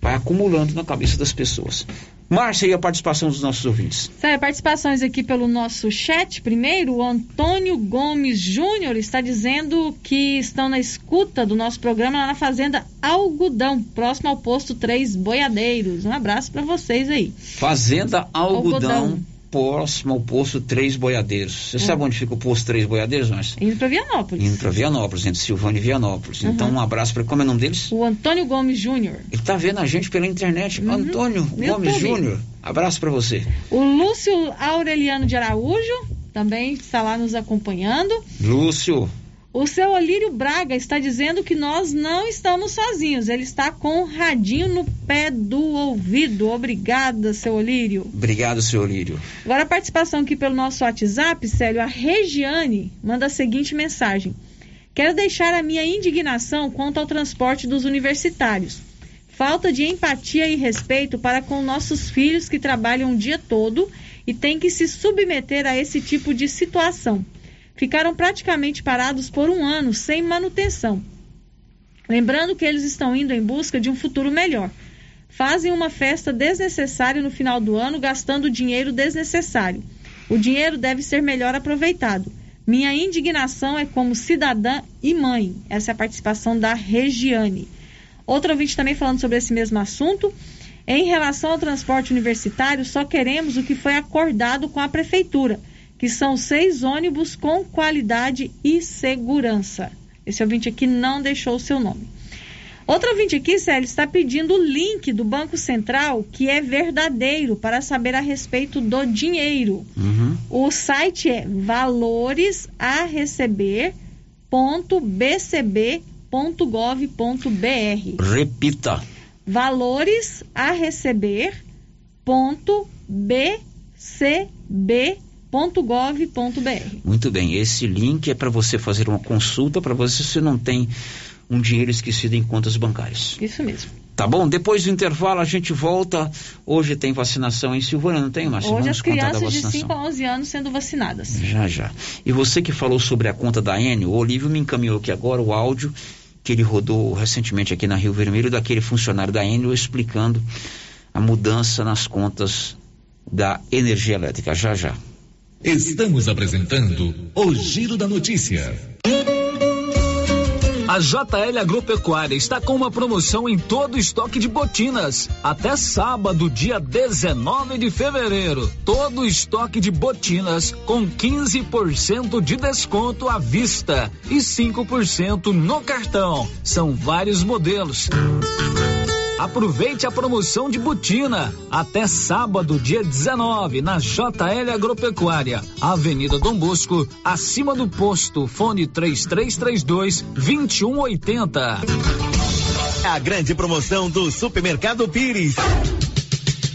vai acumulando na cabeça das pessoas. Márcia, e a participação dos nossos ouvintes? Sério, participações aqui pelo nosso chat. Primeiro, o Antônio Gomes Júnior está dizendo que estão na escuta do nosso programa lá na Fazenda Algodão, próximo ao posto 3 Boiadeiros. Um abraço para vocês aí. Fazenda Algodão, Algodão. Próximo ao posto Três Boiadeiros. Você sabe onde fica o posto Três Boiadeiros, Márcia? Indo para Vianópolis. Indo para Vianópolis, entre Silvânia e Vianópolis. Uhum. Então, um abraço para como é o nome deles? O Antônio Gomes Júnior. Ele tá vendo a gente pela internet. Antônio No Gomes. Júnior. Abraço para você. O Lúcio Aureliano de Araújo também está lá nos acompanhando. Lúcio, O seu Olírio Braga está dizendo que nós não estamos sozinhos. Ele está com o radinho no pé do ouvido. Obrigada, seu Olírio. obrigado, seu Lírio. Agora a participação aqui pelo nosso WhatsApp, Célio, a Regiane manda a seguinte mensagem. Quero deixar a minha indignação quanto ao transporte dos universitários. Falta de empatia e respeito para com nossos filhos que trabalham o dia todo e têm que se submeter a esse tipo de situação. Ficaram praticamente parados por um ano sem manutenção. Lembrando que eles estão indo em busca de um futuro melhor. Fazem uma festa desnecessária no final do ano, gastando dinheiro desnecessário. O dinheiro deve ser melhor aproveitado. Minha indignação é como cidadã e mãe. Essa é a participação da Regiane. Outro ouvinte também falando sobre esse mesmo assunto. Em relação ao transporte universitário, só queremos o que foi acordado com a prefeitura, que são seis ônibus com qualidade e segurança. Esse ouvinte aqui não deixou o seu nome. Outro ouvinte aqui, Célio, está pedindo o link do Banco Central, que é verdadeiro, para saber a respeito do dinheiro. O site é valores a receber.bcb.gov.br. Repita. Valores receber.bcb.gov.br. Muito bem, esse link é para você fazer uma consulta para você se não tem um dinheiro esquecido em contas bancárias. Isso mesmo. Tá bom? Depois do intervalo a gente volta. Hoje tem vacinação em Silvânia, não tem, Márcia? Hoje Vamos as crianças de vacinação. 5 a 11 anos sendo vacinadas. Já, já. E você que falou sobre a conta da Enio, o Olívio me encaminhou aqui agora o áudio que ele rodou recentemente aqui na Rio Vermelho daquele funcionário da Enio explicando a mudança nas contas da energia elétrica. Já, já. Estamos apresentando o Giro da Notícia. A JL Agropecuária está com uma promoção em todo o estoque de botinas. Até sábado, dia 19 de fevereiro. Todo o estoque de botinas com 15% de desconto à vista e 5% no cartão. São vários modelos. Aproveite a promoção de botina até sábado, dia 19, na JL Agropecuária, Avenida Dom Bosco, acima do posto, fone 3332 2180. A grande promoção do Supermercado Pires.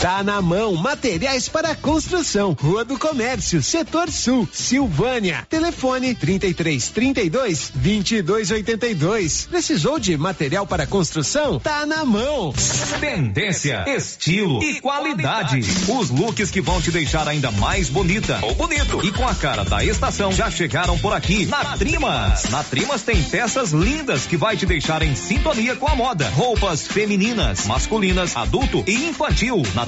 Tá na mão, materiais para construção, Rua do Comércio, Setor Sul, Silvânia. Telefone 33 32 22 82. Precisou de material para construção? Tá na mão. Tendência, estilo e qualidade. Os looks que vão te deixar ainda mais bonita ou bonito e com a cara da estação já chegaram por aqui na Trimas. Na Trimas tem peças lindas que vai te deixar em sintonia com a moda. Roupas femininas, masculinas, adulto e infantil. Na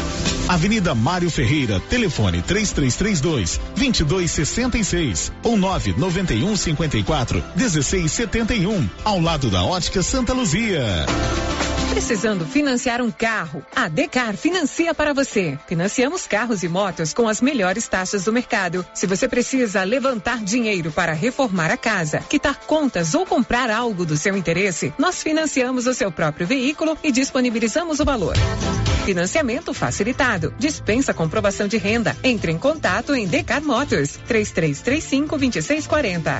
Avenida Mário Ferreira, telefone 3332 2266 ou 991 54 1671, ao lado da Ótica Santa Luzia. Precisando financiar um carro? A Decar financia para você. Financiamos carros e motos com as melhores taxas do mercado. Se você precisa levantar dinheiro para reformar a casa, quitar contas ou comprar algo do seu interesse, nós financiamos o seu próprio veículo e disponibilizamos o valor. Financiamento facilitado. Dispensa comprovação de renda. Entre em contato em Decar Motors 3335 2640.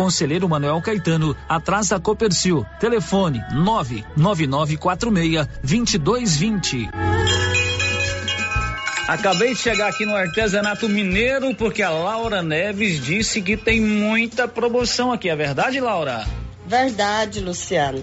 Conselheiro Manuel Caetano, atrás da Copercil. Telefone 99946 2220. Acabei de chegar aqui no artesanato mineiro porque a Laura Neves disse que tem muita promoção aqui. É verdade, Laura? Verdade, Luciano.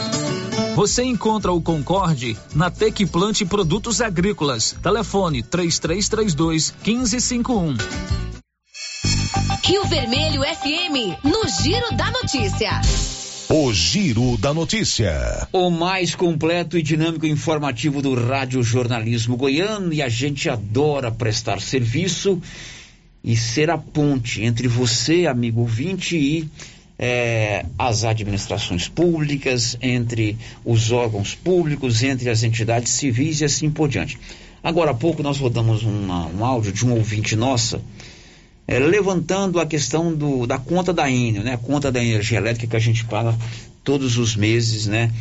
Você encontra o Concorde na Tec Plante Produtos Agrícolas. Telefone 3332 1551. Rio Vermelho FM, no Giro da Notícia. O Giro da Notícia. O mais completo e dinâmico informativo do Rádio Jornalismo Goiano e a gente adora prestar serviço e ser a ponte entre você, amigo ouvinte, e é, as administrações públicas, entre os órgãos públicos, entre as entidades civis e assim por diante. Agora há pouco nós rodamos uma, um áudio de um ouvinte nossa é, levantando a questão do, da conta da Enel, né? A conta da energia elétrica que a gente paga todos os meses, né?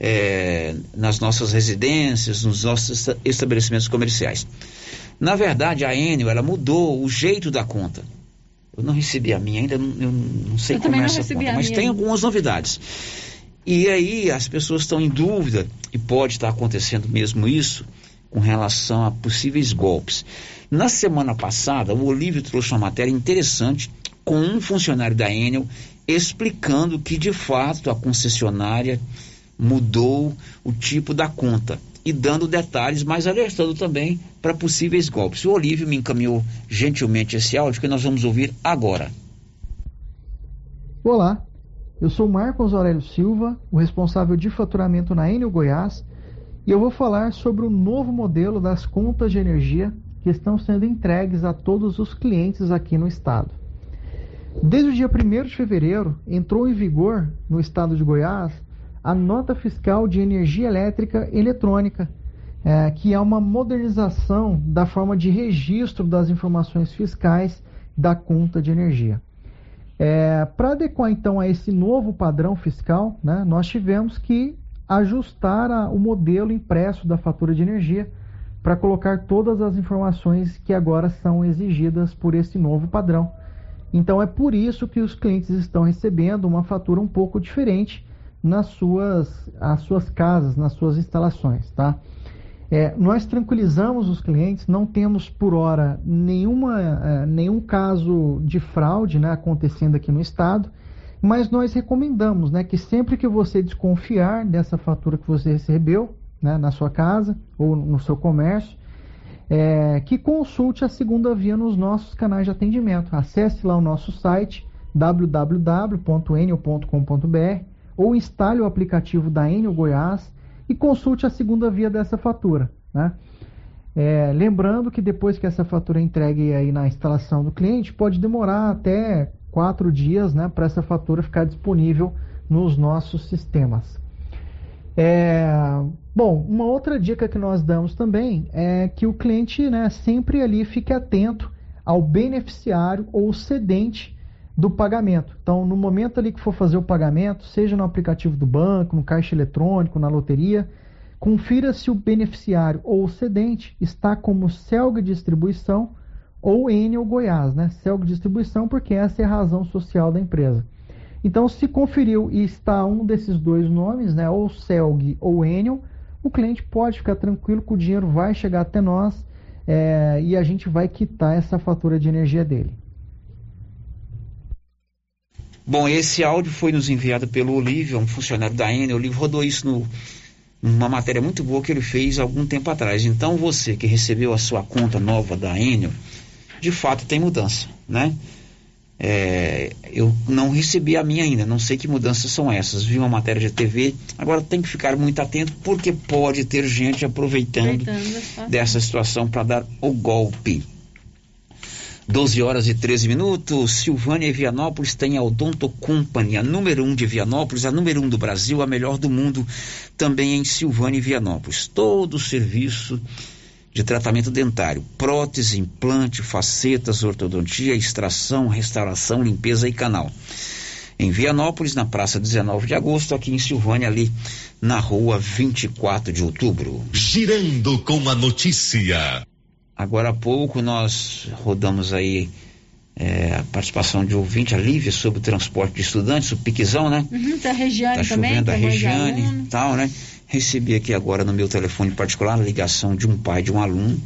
É, nas nossas residências, nos nossos estabelecimentos comerciais. Na verdade, a Enel ela mudou o jeito da conta. Eu não recebi a minha ainda, eu não sei eu como é essa conta, mas tem algumas novidades. E aí as pessoas estão em dúvida, e pode estar acontecendo mesmo isso, com relação a possíveis golpes. Na semana passada, o Olívio trouxe uma matéria interessante com um funcionário da Enel explicando que de fato a concessionária mudou o tipo da conta e dando detalhes, mas alertando também para possíveis golpes. O Olívio me encaminhou gentilmente esse áudio que nós vamos ouvir agora. Olá, eu sou Marcos Aurélio Silva, o responsável de faturamento na Enel Goiás, e eu vou falar sobre o novo modelo das contas de energia que estão sendo entregues a todos os clientes aqui no estado. Desde o dia 1 de fevereiro, entrou em vigor no estado de Goiás a nota fiscal de energia elétrica eletrônica, é, que é uma modernização da forma de registro das informações fiscais da conta de energia. É, Para adequar então a esse novo padrão fiscal, né, nós tivemos que ajustar a, o modelo impresso da fatura de energia para colocar todas as informações que agora são exigidas por esse novo padrão. Então é por isso que os clientes estão recebendo uma fatura um pouco diferente nas suas, as suas casas, nas suas instalações, tá? É, nós tranquilizamos os clientes, não temos por hora nenhuma, é, nenhum caso de fraude né, acontecendo aqui no estado, mas nós recomendamos né, que sempre que você desconfiar dessa fatura que você recebeu né, na sua casa ou no seu comércio, é, que consulte a segunda via nos nossos canais de atendimento. Acesse lá o nosso site www.enio.com.br ou instale o aplicativo da Enel Goiás e consulte a segunda via dessa fatura. Né? É, lembrando que depois que essa fatura é entregue aí na instalação do cliente, pode demorar até quatro dias né, para essa fatura ficar disponível nos nossos sistemas. É, bom, uma outra dica que nós damos também é que o cliente né, sempre ali fique atento ao beneficiário ou cedente do pagamento. Então, no momento ali que for fazer o pagamento, seja no aplicativo do banco, no caixa eletrônico, na loteria, confira se o beneficiário ou o cedente está como Celg Distribuição ou Enel Goiás, né? Celg Distribuição, porque essa é a razão social da empresa. Então, se conferiu e está um desses dois nomes, né, ou Celg ou Enel, o cliente pode ficar tranquilo que o dinheiro vai chegar até nós é, e a gente vai quitar essa fatura de energia dele. Bom, esse áudio foi nos enviado pelo Olívio, um funcionário da Enel. O Olívio rodou isso no, numa matéria muito boa que ele fez algum tempo atrás. Então, você que recebeu a sua conta nova da Enel, de fato tem mudança, né? É, eu não recebi a minha ainda, não sei que mudanças são essas. Vi uma matéria de TV, agora tem que ficar muito atento porque pode ter gente aproveitando, aproveitando dessa situação para dar o golpe. 12 horas e 13 minutos. Silvânia e Vianópolis tem a Odonto Company, a número um de Vianópolis, a número um do Brasil, a melhor do mundo, também em Silvânia e Vianópolis. Todo o serviço de tratamento dentário, prótese, implante, facetas, ortodontia, extração, restauração, limpeza e canal. Em Vianópolis, na praça 19 de agosto, aqui em Silvânia, ali na rua 24 de outubro. Girando com a notícia. Agora há pouco nós rodamos aí é, a participação de ouvinte, a Lívia, sobre o transporte de estudantes, o piquezão, né? Uhum, da Regiane tá também. chovendo a Regiane e tal, né? Recebi aqui agora no meu telefone particular a ligação de um pai de um aluno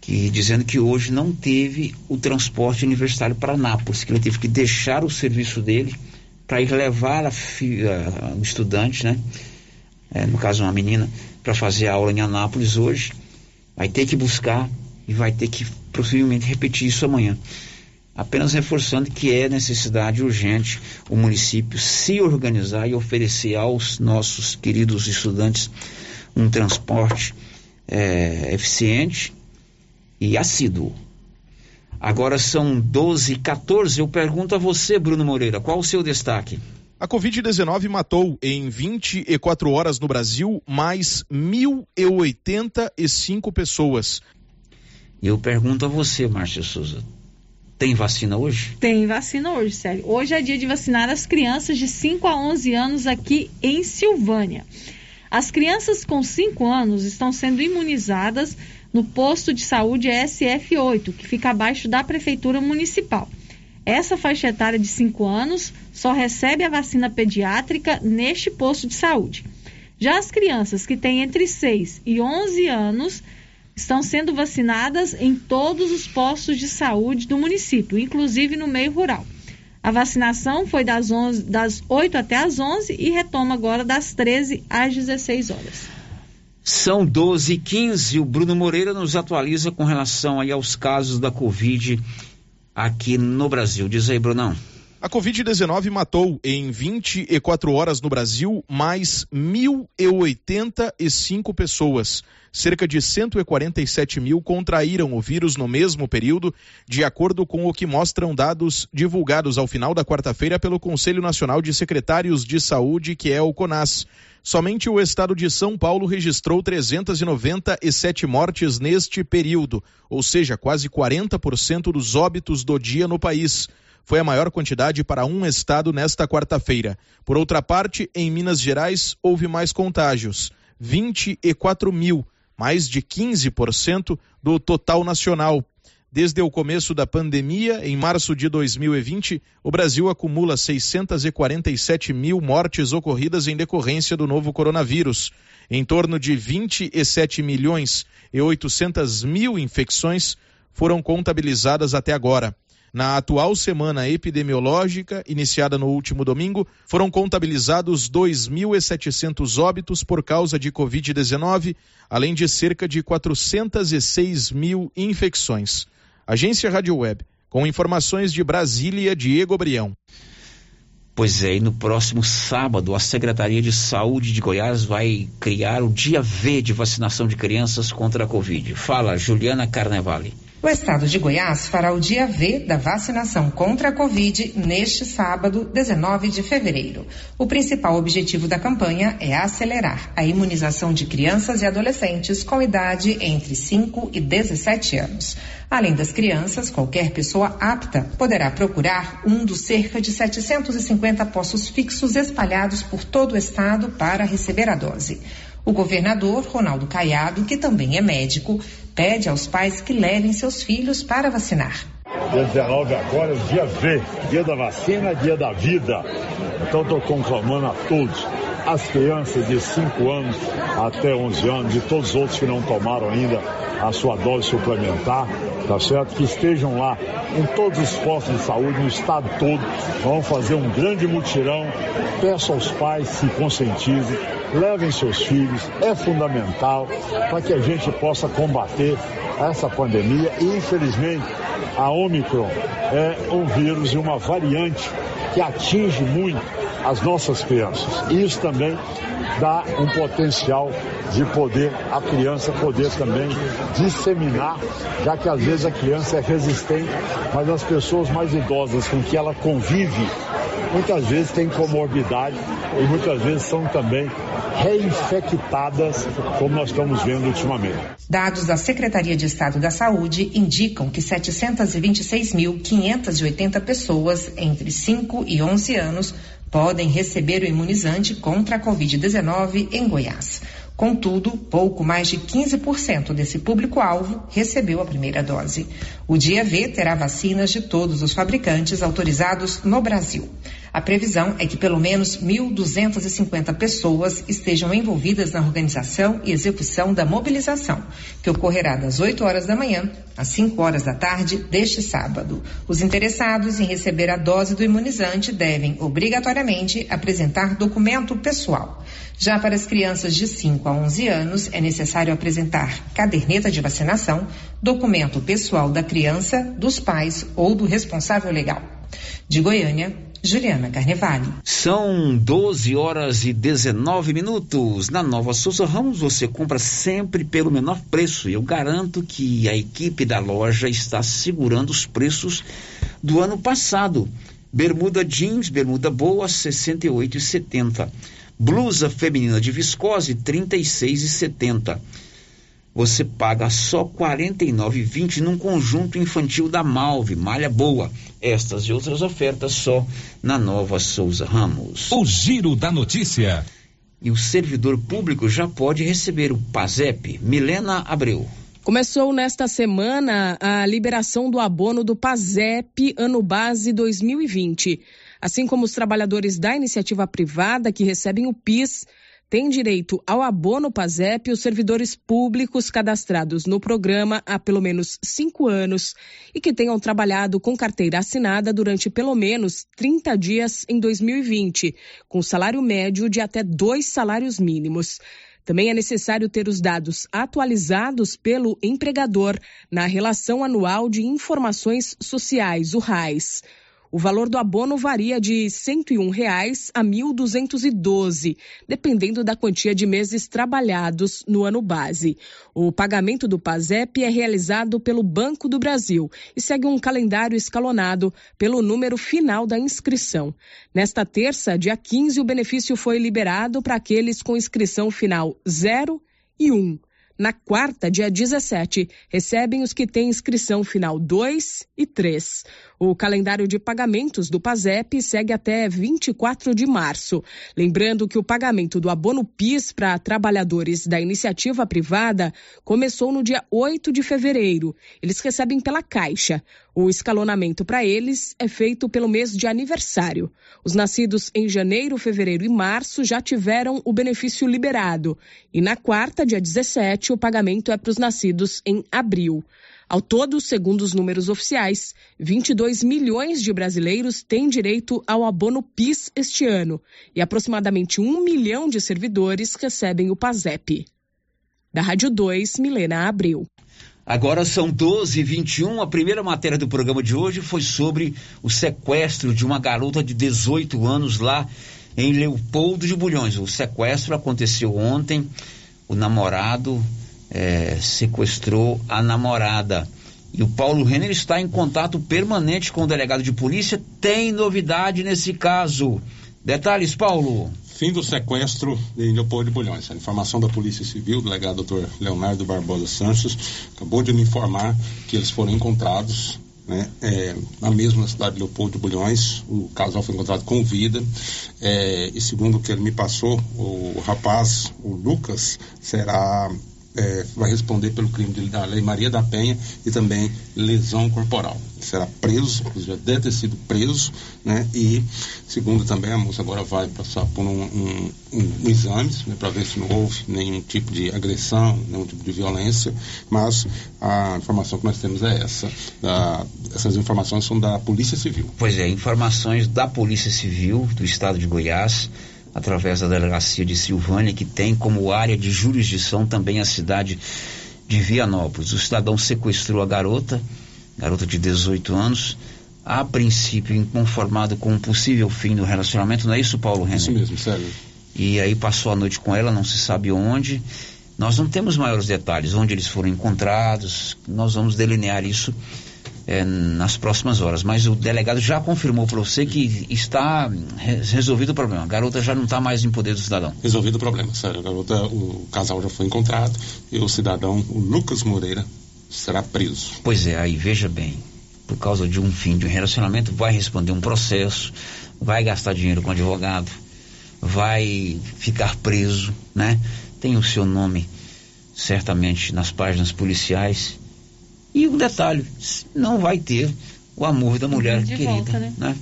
que dizendo que hoje não teve o transporte universitário para Nápoles, que ele teve que deixar o serviço dele para ir levar a, a, o estudante, né? É, no caso uma menina, para fazer aula em Anápolis hoje vai ter que buscar e vai ter que possivelmente repetir isso amanhã. Apenas reforçando que é necessidade urgente o município se organizar e oferecer aos nossos queridos estudantes um transporte é, eficiente e assíduo. Agora são 12 e 14. Eu pergunto a você, Bruno Moreira, qual o seu destaque? A Covid-19 matou em 24 horas no Brasil mais 1.085 pessoas. Eu pergunto a você, Márcia Souza. Tem vacina hoje? Tem vacina hoje, sério. Hoje é dia de vacinar as crianças de 5 a 11 anos aqui em Silvânia. As crianças com 5 anos estão sendo imunizadas no posto de saúde SF8, que fica abaixo da Prefeitura Municipal. Essa faixa etária de 5 anos só recebe a vacina pediátrica neste posto de saúde. Já as crianças que têm entre 6 e 11 anos estão sendo vacinadas em todos os postos de saúde do município, inclusive no meio rural. A vacinação foi das, 11, das 8 até as 11 e retoma agora das 13 às 16 horas. São 12 e 15. O Bruno Moreira nos atualiza com relação aí aos casos da Covid aqui no Brasil. Diz aí, Brunão. A Covid-19 matou em 24 horas no Brasil mais 1.085 pessoas. Cerca de 147 mil contraíram o vírus no mesmo período, de acordo com o que mostram dados divulgados ao final da quarta-feira pelo Conselho Nacional de Secretários de Saúde, que é o CONAS. Somente o estado de São Paulo registrou 397 mortes neste período, ou seja, quase 40% dos óbitos do dia no país foi a maior quantidade para um estado nesta quarta-feira. Por outra parte, em Minas Gerais, houve mais contágios, 24 mil, mais de 15% do total nacional. Desde o começo da pandemia, em março de 2020, o Brasil acumula 647 mil mortes ocorridas em decorrência do novo coronavírus. Em torno de 27 milhões e 800 mil infecções foram contabilizadas até agora. Na atual semana epidemiológica, iniciada no último domingo, foram contabilizados 2.700 óbitos por causa de Covid-19, além de cerca de 406 mil infecções. Agência Rádio Web, com informações de Brasília, Diego Brião. Pois é, e no próximo sábado, a Secretaria de Saúde de Goiás vai criar o Dia V de vacinação de crianças contra a Covid. Fala, Juliana Carnevale. O estado de Goiás fará o dia V da vacinação contra a Covid neste sábado, 19 de fevereiro. O principal objetivo da campanha é acelerar a imunização de crianças e adolescentes com idade entre 5 e 17 anos. Além das crianças, qualquer pessoa apta poderá procurar um dos cerca de 750 postos fixos espalhados por todo o estado para receber a dose. O governador Ronaldo Caiado, que também é médico, pede aos pais que levem seus filhos para vacinar. Dia 19 agora é o dia V, dia da vacina, dia da vida. Então estou conclamando a todos, as crianças de 5 anos até 11 anos e todos os outros que não tomaram ainda a sua dose suplementar, tá certo? Que estejam lá em todos os postos de saúde, no estado todo. Vamos fazer um grande mutirão. Peço aos pais se conscientizem, levem seus filhos, é fundamental para que a gente possa combater essa pandemia e, infelizmente, a Omicron é um vírus e uma variante que atinge muito as nossas crianças. Isso também dá um potencial de poder, a criança poder também disseminar, já que às vezes a criança é resistente, mas as pessoas mais idosas com que ela convive, muitas vezes têm comorbidade e muitas vezes são também reinfectadas, como nós estamos vendo ultimamente. Dados da Secretaria de Estado da Saúde indicam que 726.580 pessoas entre 5 e 11 anos podem receber o imunizante contra a Covid-19 em Goiás. Contudo, pouco mais de 15% desse público-alvo recebeu a primeira dose. O Dia V terá vacinas de todos os fabricantes autorizados no Brasil. A previsão é que pelo menos 1.250 pessoas estejam envolvidas na organização e execução da mobilização, que ocorrerá das 8 horas da manhã às 5 horas da tarde deste sábado. Os interessados em receber a dose do imunizante devem obrigatoriamente apresentar documento pessoal. Já para as crianças de 5 a 11 anos, é necessário apresentar caderneta de vacinação, documento pessoal da criança, dos pais ou do responsável legal. De Goiânia, Juliana Carnevale. São 12 horas e 19 minutos. Na Nova Souza Ramos você compra sempre pelo menor preço. Eu garanto que a equipe da loja está segurando os preços do ano passado. Bermuda jeans, bermuda boa, 68,70. Blusa feminina de viscose, 36,70 você paga só R$ 49,20 num conjunto infantil da Malve, malha boa. Estas e outras ofertas só na Nova Souza Ramos. O Giro da Notícia. E o servidor público já pode receber o PASEP. Milena Abreu. Começou nesta semana a liberação do abono do PASEP ano base 2020. Assim como os trabalhadores da iniciativa privada que recebem o PIS, têm direito ao abono PASEP os servidores públicos cadastrados no programa há pelo menos cinco anos e que tenham trabalhado com carteira assinada durante pelo menos 30 dias em 2020, com salário médio de até dois salários mínimos. Também é necessário ter os dados atualizados pelo empregador na Relação Anual de Informações Sociais, o RAIS. O valor do abono varia de 101 reais a R$ 1.212, dependendo da quantia de meses trabalhados no ano base. O pagamento do PASEP é realizado pelo Banco do Brasil e segue um calendário escalonado pelo número final da inscrição. Nesta terça, dia 15, o benefício foi liberado para aqueles com inscrição final 0 e 1. Na quarta, dia 17, recebem os que têm inscrição final 2 e 3. O calendário de pagamentos do PASEP segue até 24 de março. Lembrando que o pagamento do abono PIS para trabalhadores da iniciativa privada começou no dia 8 de fevereiro. Eles recebem pela Caixa. O escalonamento para eles é feito pelo mês de aniversário. Os nascidos em janeiro, fevereiro e março já tiveram o benefício liberado. E na quarta, dia 17, o pagamento é para os nascidos em abril. Ao todo, segundo os números oficiais, 22 milhões de brasileiros têm direito ao abono PIS este ano e aproximadamente um milhão de servidores recebem o PASEP. Da Rádio 2, Milena Abreu. Agora são 12 e 21 A primeira matéria do programa de hoje foi sobre o sequestro de uma garota de 18 anos lá em Leopoldo de Bulhões. O sequestro aconteceu ontem. O namorado é, sequestrou a namorada. E o Paulo Renner está em contato permanente com o delegado de polícia. Tem novidade nesse caso. Detalhes, Paulo. Fim do sequestro em Leopoldo de Bulhões. A informação da Polícia Civil, o delegado Dr. Leonardo Barbosa Santos, acabou de me informar que eles foram encontrados né, é, na mesma cidade de Leopoldo de Bulhões. O casal foi encontrado com vida. É, e segundo o que ele me passou, o rapaz, o Lucas, será é, vai responder pelo crime de, da Lei Maria da Penha e também lesão corporal. Será preso, já deve ter sido preso, né? E, segundo também, a moça agora vai passar por um, um, um, um exame né, para ver se não houve nenhum tipo de agressão, nenhum tipo de violência, mas a informação que nós temos é essa. Da, essas informações são da Polícia Civil. Pois é, informações da Polícia Civil do Estado de Goiás através da delegacia de Silvânia, que tem como área de jurisdição também a cidade de Vianópolis. O cidadão sequestrou a garota, garota de 18 anos, a princípio inconformado com um possível fim do relacionamento, não é isso, Paulo Renner? Isso mesmo, sério. E aí passou a noite com ela, não se sabe onde. Nós não temos maiores detalhes, onde eles foram encontrados, nós vamos delinear isso é, nas próximas horas. Mas o delegado já confirmou para você que está resolvido o problema. A garota já não está mais em poder do cidadão. Resolvido o problema, sério. A garota, o casal já foi encontrado e o cidadão, o Lucas Moreira, será preso. Pois é, aí veja bem, por causa de um fim de um relacionamento, vai responder um processo, vai gastar dinheiro com advogado, vai ficar preso, né? Tem o seu nome certamente nas páginas policiais. E um detalhe, não vai ter o amor da mulher de querida, volta, né? né?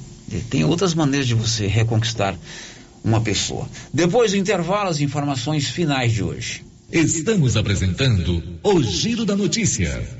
Tem outras maneiras de você reconquistar uma pessoa. Depois do intervalo, as informações finais de hoje. Estamos apresentando o Giro da Notícia.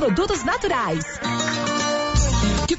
produtos naturais.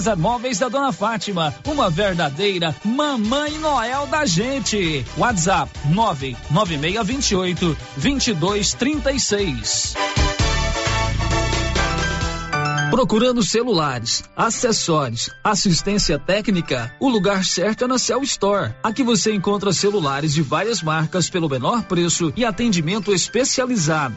César Móveis da Dona Fátima, uma verdadeira mamãe Noel da gente. WhatsApp 99628 2236. Procurando celulares, acessórios, assistência técnica, o lugar certo é na Cell Store. Aqui você encontra celulares de várias marcas pelo menor preço e atendimento especializado.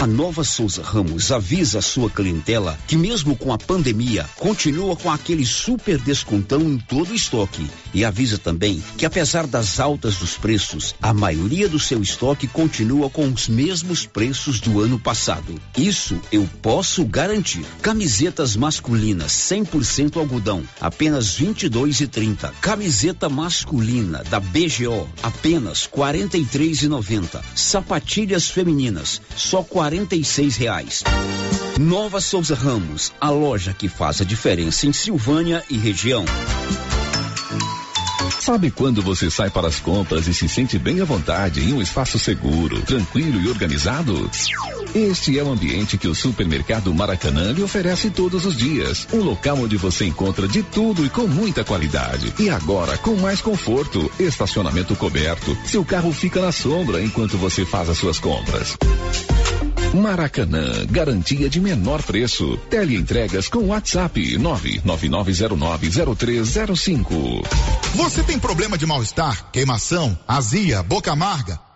A Nova Souza Ramos avisa a sua clientela que mesmo com a pandemia, continua com aquele super descontão em todo o estoque. E avisa também que apesar das altas dos preços, a maioria do seu estoque continua com os mesmos preços do ano passado. Isso eu posso garantir. Camisetas masculinas 100% algodão, apenas 22 e 30. Camiseta masculina da BGO, apenas 43 e 90. Sapatilhas femininas, só 46 reais. Nova Souza Ramos, a loja que faz a diferença em Silvânia e região. Sabe quando você sai para as compras e se sente bem à vontade em um espaço seguro, tranquilo e organizado? Este é o ambiente que o supermercado Maracanã lhe oferece todos os dias. Um local onde você encontra de tudo e com muita qualidade. E agora com mais conforto, estacionamento coberto. Seu carro fica na sombra enquanto você faz as suas compras. Maracanã, garantia de menor preço. Teleentregas com WhatsApp 999090305. Você tem problema de mal-estar, queimação, azia, boca amarga?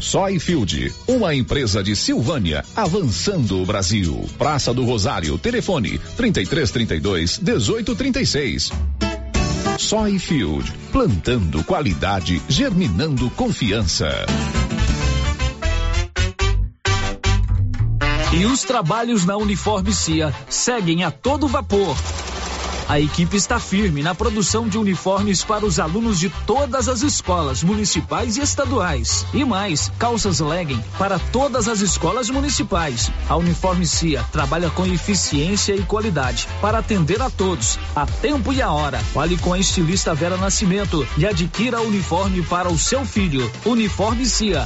Soyfield, uma empresa de Silvânia, avançando o Brasil. Praça do Rosário, telefone 3332 1836. Soyfield, plantando qualidade, germinando confiança. E os trabalhos na Uniforme CIA seguem a todo vapor. A equipe está firme na produção de uniformes para os alunos de todas as escolas municipais e estaduais. E mais, calças legging para todas as escolas municipais. A Uniforme CIA trabalha com eficiência e qualidade para atender a todos, a tempo e a hora. Fale com a estilista Vera Nascimento e adquira o uniforme para o seu filho. Uniforme CIA